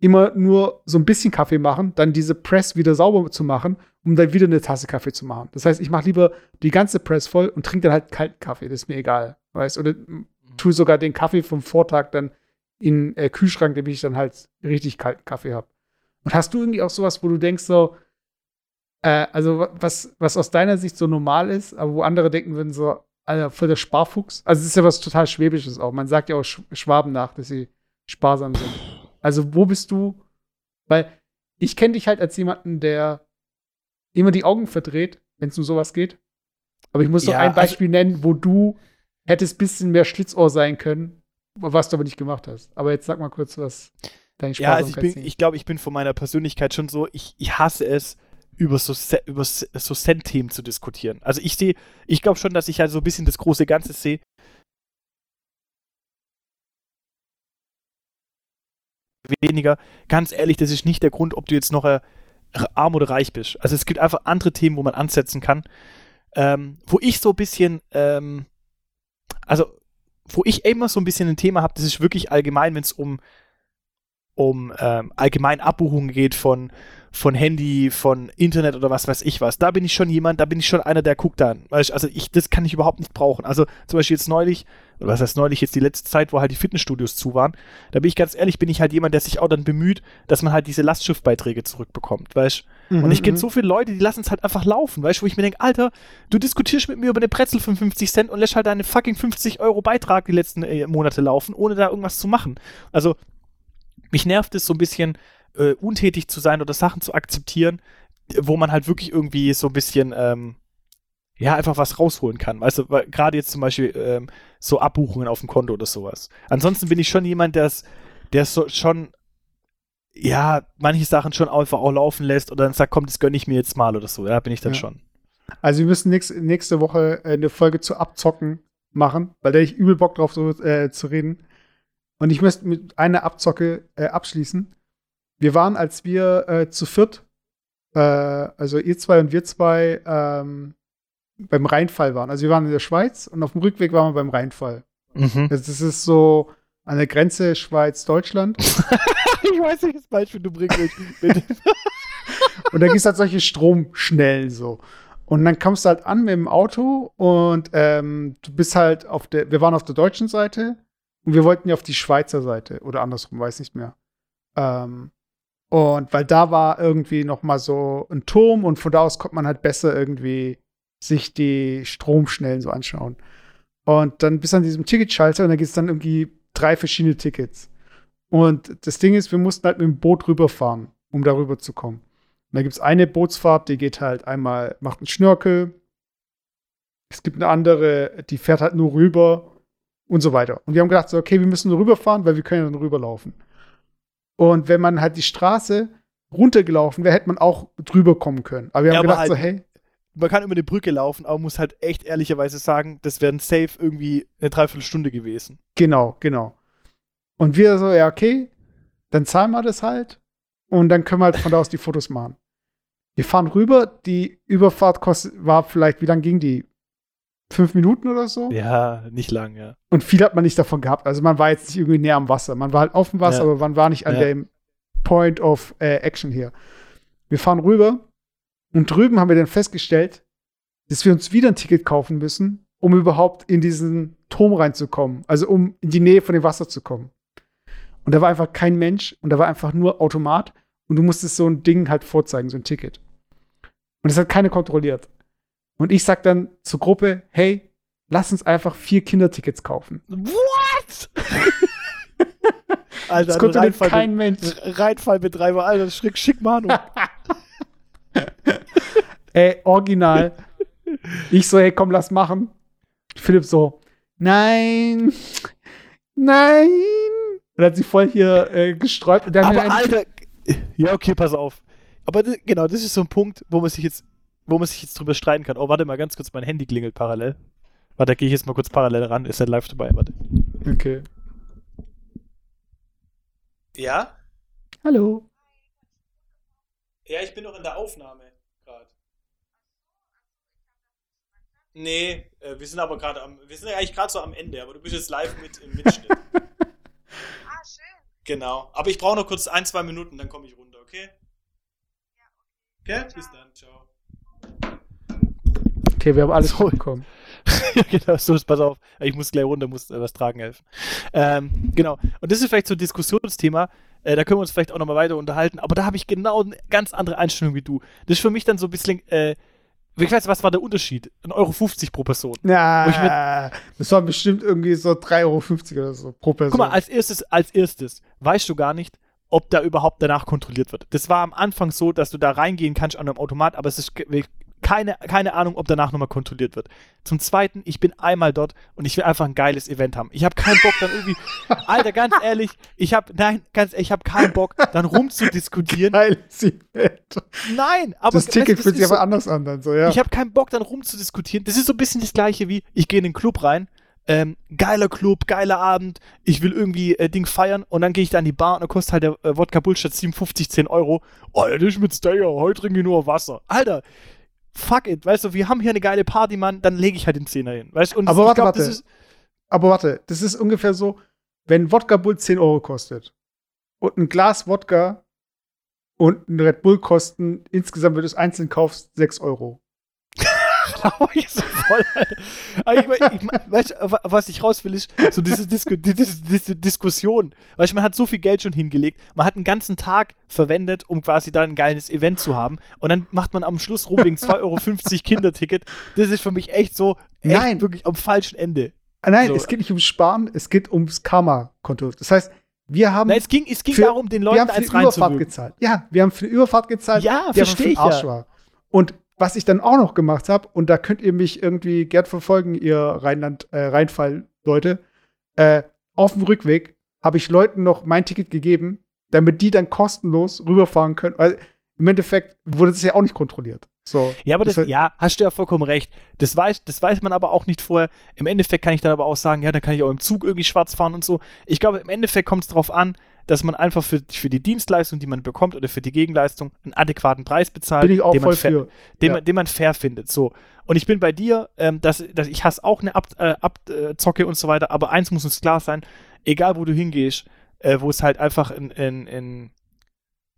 immer nur so ein bisschen Kaffee machen, dann diese Press wieder sauber zu machen, um dann wieder eine Tasse Kaffee zu machen. Das heißt, ich mache lieber die ganze Press voll und trinke dann halt kalten Kaffee, das ist mir egal, weißt oder mm, tue sogar den Kaffee vom Vortag dann in äh, Kühlschrank, damit ich dann halt richtig kalten Kaffee habe. Und hast du irgendwie auch sowas, wo du denkst so, äh, also wa- was, was aus deiner Sicht so normal ist, aber wo andere denken würden so, Alter, für der Sparfuchs. Also es ist ja was total Schwäbisches auch. Man sagt ja auch Sch Schwaben nach, dass sie sparsam sind. Also wo bist du? Weil ich kenne dich halt als jemanden, der immer die Augen verdreht, wenn es um sowas geht. Aber ich muss Ja, ein also- Beispiel nennen, wo du hättest ein bisschen mehr Schlitzohr sein können, was du aber nicht gemacht hast. Aber jetzt sag mal kurz, was deine Ja, also ich bin, ich glaube, ich bin von meiner Persönlichkeit schon so, ich, ich hasse es, über so, über so Cent-Themen zu diskutieren. Also ich sehe, ich glaube schon, dass ich halt so ein bisschen das große Ganze sehe. Weniger. Ganz ehrlich, das ist nicht der Grund, ob du jetzt noch äh, arm oder reich bist. Also es gibt einfach andere Themen, wo man ansetzen kann. Ähm, wo ich so ein bisschen, ähm, also wo ich immer so ein bisschen ein Thema habe, das ist wirklich allgemein, wenn es um um ähm, allgemein Abbuchungen geht von, von Handy, von Internet oder was weiß ich was. Da bin ich schon jemand, da bin ich schon einer, der guckt dann. Weißt, du, also ich, das kann ich überhaupt nicht brauchen. Also zum Beispiel jetzt neulich, oder was heißt neulich, jetzt die letzte Zeit, wo halt die Fitnessstudios zu waren, da bin ich ganz ehrlich, bin ich halt jemand, der sich auch dann bemüht, dass man halt diese Lastschriftbeiträge zurückbekommt, weißt Mhm, und ich kenne so viele Leute, die lassen es halt einfach laufen, weißt du, wo ich mir denke, Alter, du diskutierst mit mir über eine Brezel für 50 Cent und lässt halt deine fucking 50 Euro Beitrag die letzten äh, Monate laufen, ohne da irgendwas zu machen. Also, mich nervt es so ein bisschen, äh, untätig zu sein oder Sachen zu akzeptieren, wo man halt wirklich irgendwie so ein bisschen, ähm, ja, einfach was rausholen kann. Weil gerade jetzt zum Beispiel ähm, so Abbuchungen auf dem Konto oder sowas. Ansonsten bin ich schon jemand, der es der so schon ja, manche Sachen schon einfach auch laufen lässt oder dann sagt, komm, das gönne ich mir jetzt mal oder so. Ja, bin ich dann Ja. schon. Also wir müssen nächste, nächste Woche äh, eine Folge zu Abzocken machen, weil da ich übel Bock drauf so, äh, zu reden. Und ich möchte mit einer Abzocke äh, abschließen. Wir waren, als wir äh, zu viert, äh, also ihr zwei und wir zwei, ähm, beim Rheinfall waren. Also wir waren in der Schweiz und auf dem Rückweg waren wir beim Rheinfall. Mhm. Das, das ist so an der Grenze Schweiz-Deutschland. ich weiß nicht, das Beispiel du bringst. Und da gibt es halt solche Stromschnellen so. Und dann kommst du halt an mit dem Auto und ähm, du bist halt auf der, wir waren auf der deutschen Seite und wir wollten ja auf die Schweizer Seite oder andersrum, weiß nicht mehr. Ähm, und weil da war irgendwie noch mal so ein Turm und von da aus konnte man halt besser irgendwie sich die Stromschnellen so anschauen. Und dann bist du an diesem Ticketschalter und da gibt es dann irgendwie drei verschiedene Tickets. Und das Ding ist, wir mussten halt mit dem Boot rüberfahren, um darüber zu kommen. Und da gibt es eine Bootsfahrt, die geht halt einmal, macht einen Schnörkel. Es gibt eine andere, die fährt halt nur rüber und so weiter. Und wir haben gedacht, so, okay, wir müssen nur rüberfahren, weil wir können ja dann rüberlaufen. Und wenn man halt die Straße runtergelaufen wäre, hätte man auch drüber kommen können. Aber wir Ja, haben aber gedacht, so, halt- hey, Man kann über eine Brücke laufen, aber muss halt echt ehrlicherweise sagen, das wäre ein safe irgendwie eine Dreiviertelstunde gewesen. Genau, genau. Und wir so, ja, okay, dann zahlen wir das halt und dann können wir halt von da aus die Fotos machen. Wir fahren rüber, die Überfahrt kostet, war vielleicht, wie lang ging die? Fünf Minuten oder so? Ja, nicht lang, ja. Und viel hat man nicht davon gehabt. Also man war jetzt nicht irgendwie näher am Wasser. Man war halt auf dem Wasser, Ja. aber man war nicht an Ja. dem Point of äh, Action hier. Wir fahren rüber und drüben haben wir dann festgestellt, dass wir uns wieder ein Ticket kaufen müssen, um überhaupt in diesen Turm reinzukommen. Also um in die Nähe von dem Wasser zu kommen. Und da war einfach kein Mensch und da war einfach nur Automat und du musstest so ein Ding halt vorzeigen, so ein Ticket. Und das hat keiner kontrolliert. Und ich sag dann zur Gruppe, hey, lass uns einfach vier Kindertickets kaufen. What? Alter, Das kontrolliert Reinfall kein mit, Mensch. Reinfallbetreiber, Alter, schick, schick Manu. Ey, original. Ich so, hey, komm, lass machen. Philipp so, nein, nein. Und hat sich voll hier äh, gesträubt. Aber Alter, ja, okay, pass auf. Aber genau, das ist so ein Punkt, wo man sich jetzt, wo man sich jetzt drüber streiten kann. Oh, warte mal ganz kurz, mein Handy klingelt parallel. Warte, da gehe ich jetzt mal kurz parallel ran, ist er live dabei, warte. okay. Ja? Hallo. Ja, ich bin noch in der Aufnahme gerade. Nee, äh, wir sind aber gerade am, wir sind ja eigentlich gerade so am Ende, aber du bist jetzt live mit im Mitschnitt. Ah, schön. genau. Aber ich brauche noch kurz ein, zwei Minuten, dann komme ich runter, okay? Ja, okay. Bis dann, ciao. Okay, wir haben alles So. bekommen. ja, genau, so ist, pass auf. Ich muss gleich runter, muss äh, was tragen helfen. Ähm, genau. Und das ist vielleicht so ein Diskussionsthema. Äh, da können wir uns vielleicht auch nochmal weiter unterhalten. Aber da habe ich genau eine ganz andere Einstellung wie du. Das ist für mich dann so ein bisschen, äh, ich weiß, was war der Unterschied? 1,50 Euro pro Person. Ja, das waren bestimmt irgendwie so 3,50 Euro oder so pro Person. Guck mal, als erstes, als erstes weißt du gar nicht, ob da überhaupt danach kontrolliert wird. Das war am Anfang so, dass du da reingehen kannst an einem Automat, aber es ist keine, keine Ahnung, ob danach nochmal kontrolliert wird. Zum Zweiten, ich bin einmal dort und ich will einfach ein geiles Event haben. Ich habe keinen Bock dann irgendwie, Alter, ganz ehrlich, ich habe, nein, ganz ehrlich, ich habe keinen Bock, dann rumzudiskutieren. Geiles Event. Nein, aber Das Ticket fühlt sich so- aber anders an dann so, ja. ich habe keinen Bock, dann rumzudiskutieren. Das ist so ein bisschen das gleiche wie, ich gehe in den Club rein, ähm, geiler Club, geiler Abend, ich will irgendwie äh, Ding feiern und dann gehe ich da in die Bar und dann kostet halt der äh, Wodka Bullshit 57, 10 Euro. Oh, das ist mit Stayer, heute trinke ich nur Wasser. Alter, fuck it, weißt du, wir haben hier eine geile Party, Mann, dann lege ich halt den Zehner hin, weißt du? Und Aber ich warte, glaub, warte. das ist, Aber warte, das ist ungefähr so, wenn Wodka Bull 10 Euro kostet und ein Glas Wodka und ein Red Bull kosten, insgesamt, wenn du es einzeln kaufst, 6 Euro. Ich so voll. Aber ich, mein- ich, mein- weißt was ich raus will, ist so diese, Disku die, diese, diese Diskussion. Weißt du, man hat so viel Geld schon hingelegt, man hat einen ganzen Tag verwendet, um quasi da ein geiles Event zu haben. Und dann macht man am Schluss rum wegen 2,50 Euro Kinderticket. Das ist für mich echt so, echt Nein. wirklich am falschen Ende. Ah, Nein, So. es geht nicht ums Sparen, es geht ums Karma-Konto. Das heißt, wir haben, Nein, es ging, es ging Für- darum, den wir Leuten haben für die Überfahrt gezahlt. Ja, wir haben für die Überfahrt gezahlt, Ja, die einfach versteh für den ich Arsch ja. war. Und was ich dann auch noch gemacht habe, und da könnt ihr mich irgendwie gern verfolgen, ihr Rheinland, äh, Rheinfall-Leute, äh, auf dem Rückweg habe ich Leuten noch mein Ticket gegeben, damit die dann kostenlos rüberfahren können. Weil im Endeffekt wurde das ja auch nicht kontrolliert. So. Ja, aber das, Das ja, hast du ja vollkommen recht. Das weiß, das weiß man aber auch nicht vorher. Im Endeffekt kann ich dann aber auch sagen, ja, dann kann ich auch im Zug irgendwie schwarz fahren und so. Ich glaube, im Endeffekt kommt es darauf an, dass man einfach für, für die Dienstleistung, die man bekommt oder für die Gegenleistung einen adäquaten Preis bezahlt, den, man fair, den, Ja. man, den man fair findet. So. Und ich bin bei dir, ähm, dass, dass ich hasse auch eine Abzocke äh, Abzocke und so weiter, aber eins muss uns klar sein, egal wo du hingehst, äh, wo es halt einfach in, in, in,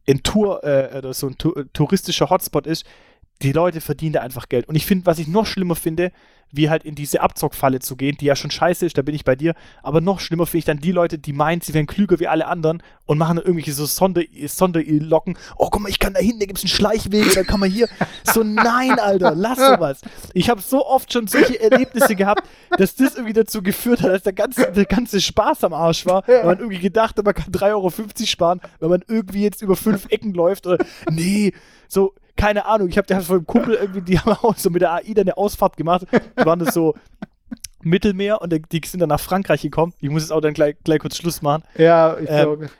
in Tour äh, oder so ein tu touristischer Hotspot ist, die Leute verdienen da einfach Geld. Und ich finde, was ich noch schlimmer finde, wie halt in diese Abzockfalle zu gehen, die ja schon scheiße ist, da bin ich bei dir, aber noch schlimmer finde ich dann die Leute, die meinen, sie wären klüger wie alle anderen und machen dann irgendwelche so Sonder Sonderlocken. Oh, guck mal, ich kann da hinten, da gibt es einen Schleichweg, da kann man hier. So, nein, Alter, lass sowas. Ich habe so oft schon solche Erlebnisse gehabt, dass das irgendwie dazu geführt hat, dass der ganze, der ganze Spaß am Arsch war, weil man irgendwie gedacht hat, man kann 3,50 Euro sparen, wenn man irgendwie jetzt über fünf Ecken läuft oder, nee, so, keine Ahnung, ich habe da von einem Kumpel irgendwie, die haben auch so mit der AI dann eine Ausfahrt gemacht, die waren das so Mittelmeer und die sind dann nach Frankreich gekommen. Ich muss jetzt auch dann gleich, gleich kurz Schluss machen. Ja, ich Ähm, glaube.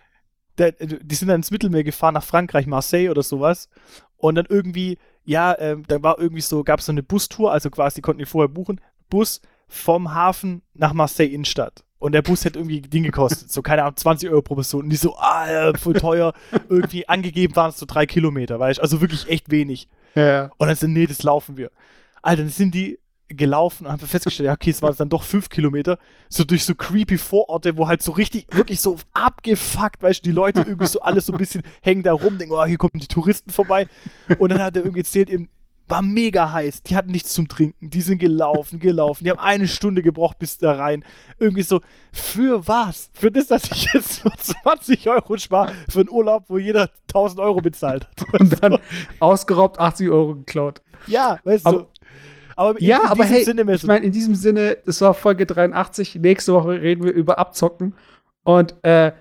Der, die sind dann ins Mittelmeer gefahren, nach Frankreich, Marseille oder sowas. Und dann irgendwie, ja, ähm, da war irgendwie so, gab es so eine Bustour, also quasi, die konnten die vorher buchen, Bus vom Hafen nach Marseille Innenstadt. Und der Bus hätte irgendwie Ding gekostet, so keine Ahnung, 20 Euro pro Person. Und die so, ah, voll teuer. irgendwie angegeben waren es so drei Kilometer, weißt du, also wirklich echt wenig. Ja, ja. Und dann sind, nee, das laufen wir. Alter, dann sind die gelaufen und haben festgestellt, ja, okay, es waren dann doch fünf Kilometer, so durch so creepy Vororte, wo halt so richtig, wirklich so abgefuckt, weißt du, die Leute irgendwie so alles so ein bisschen hängen da rum, denken, oh, hier kommen die Touristen vorbei. Und dann hat er irgendwie erzählt, eben, war mega heiß, die hatten nichts zum Trinken, die sind gelaufen, gelaufen, die haben eine Stunde gebraucht bis da rein. Irgendwie so, für was? Für das, dass ich jetzt nur 20 Euro spare für einen Urlaub, wo jeder 1000 Euro bezahlt hat. Und dann ausgeraubt 80 Euro geklaut. Ja, weißt Aber- du. Aber in, Ja, in aber diesem hey, Sinne, ich meine, in diesem Sinne, das war Folge 83. Nächste Woche reden wir über Abzocken. Und äh,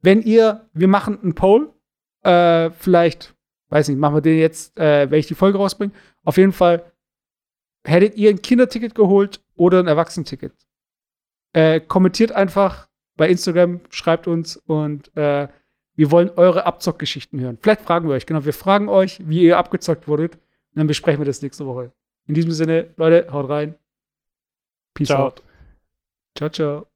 wenn ihr, wir machen einen Poll, äh, vielleicht, weiß nicht, machen wir den jetzt, äh, wenn ich die Folge rausbringe. Auf jeden Fall, hättet ihr ein Kinderticket geholt oder ein Erwachsenenticket? Äh, kommentiert einfach bei Instagram, schreibt uns und äh, wir wollen eure Abzockgeschichten hören. Vielleicht fragen wir euch, genau, wir fragen euch, wie ihr abgezockt wurdet. Und dann besprechen wir das nächste Woche. In diesem Sinne, Leute, haut rein. Peace Ciao. out. Ciao, ciao.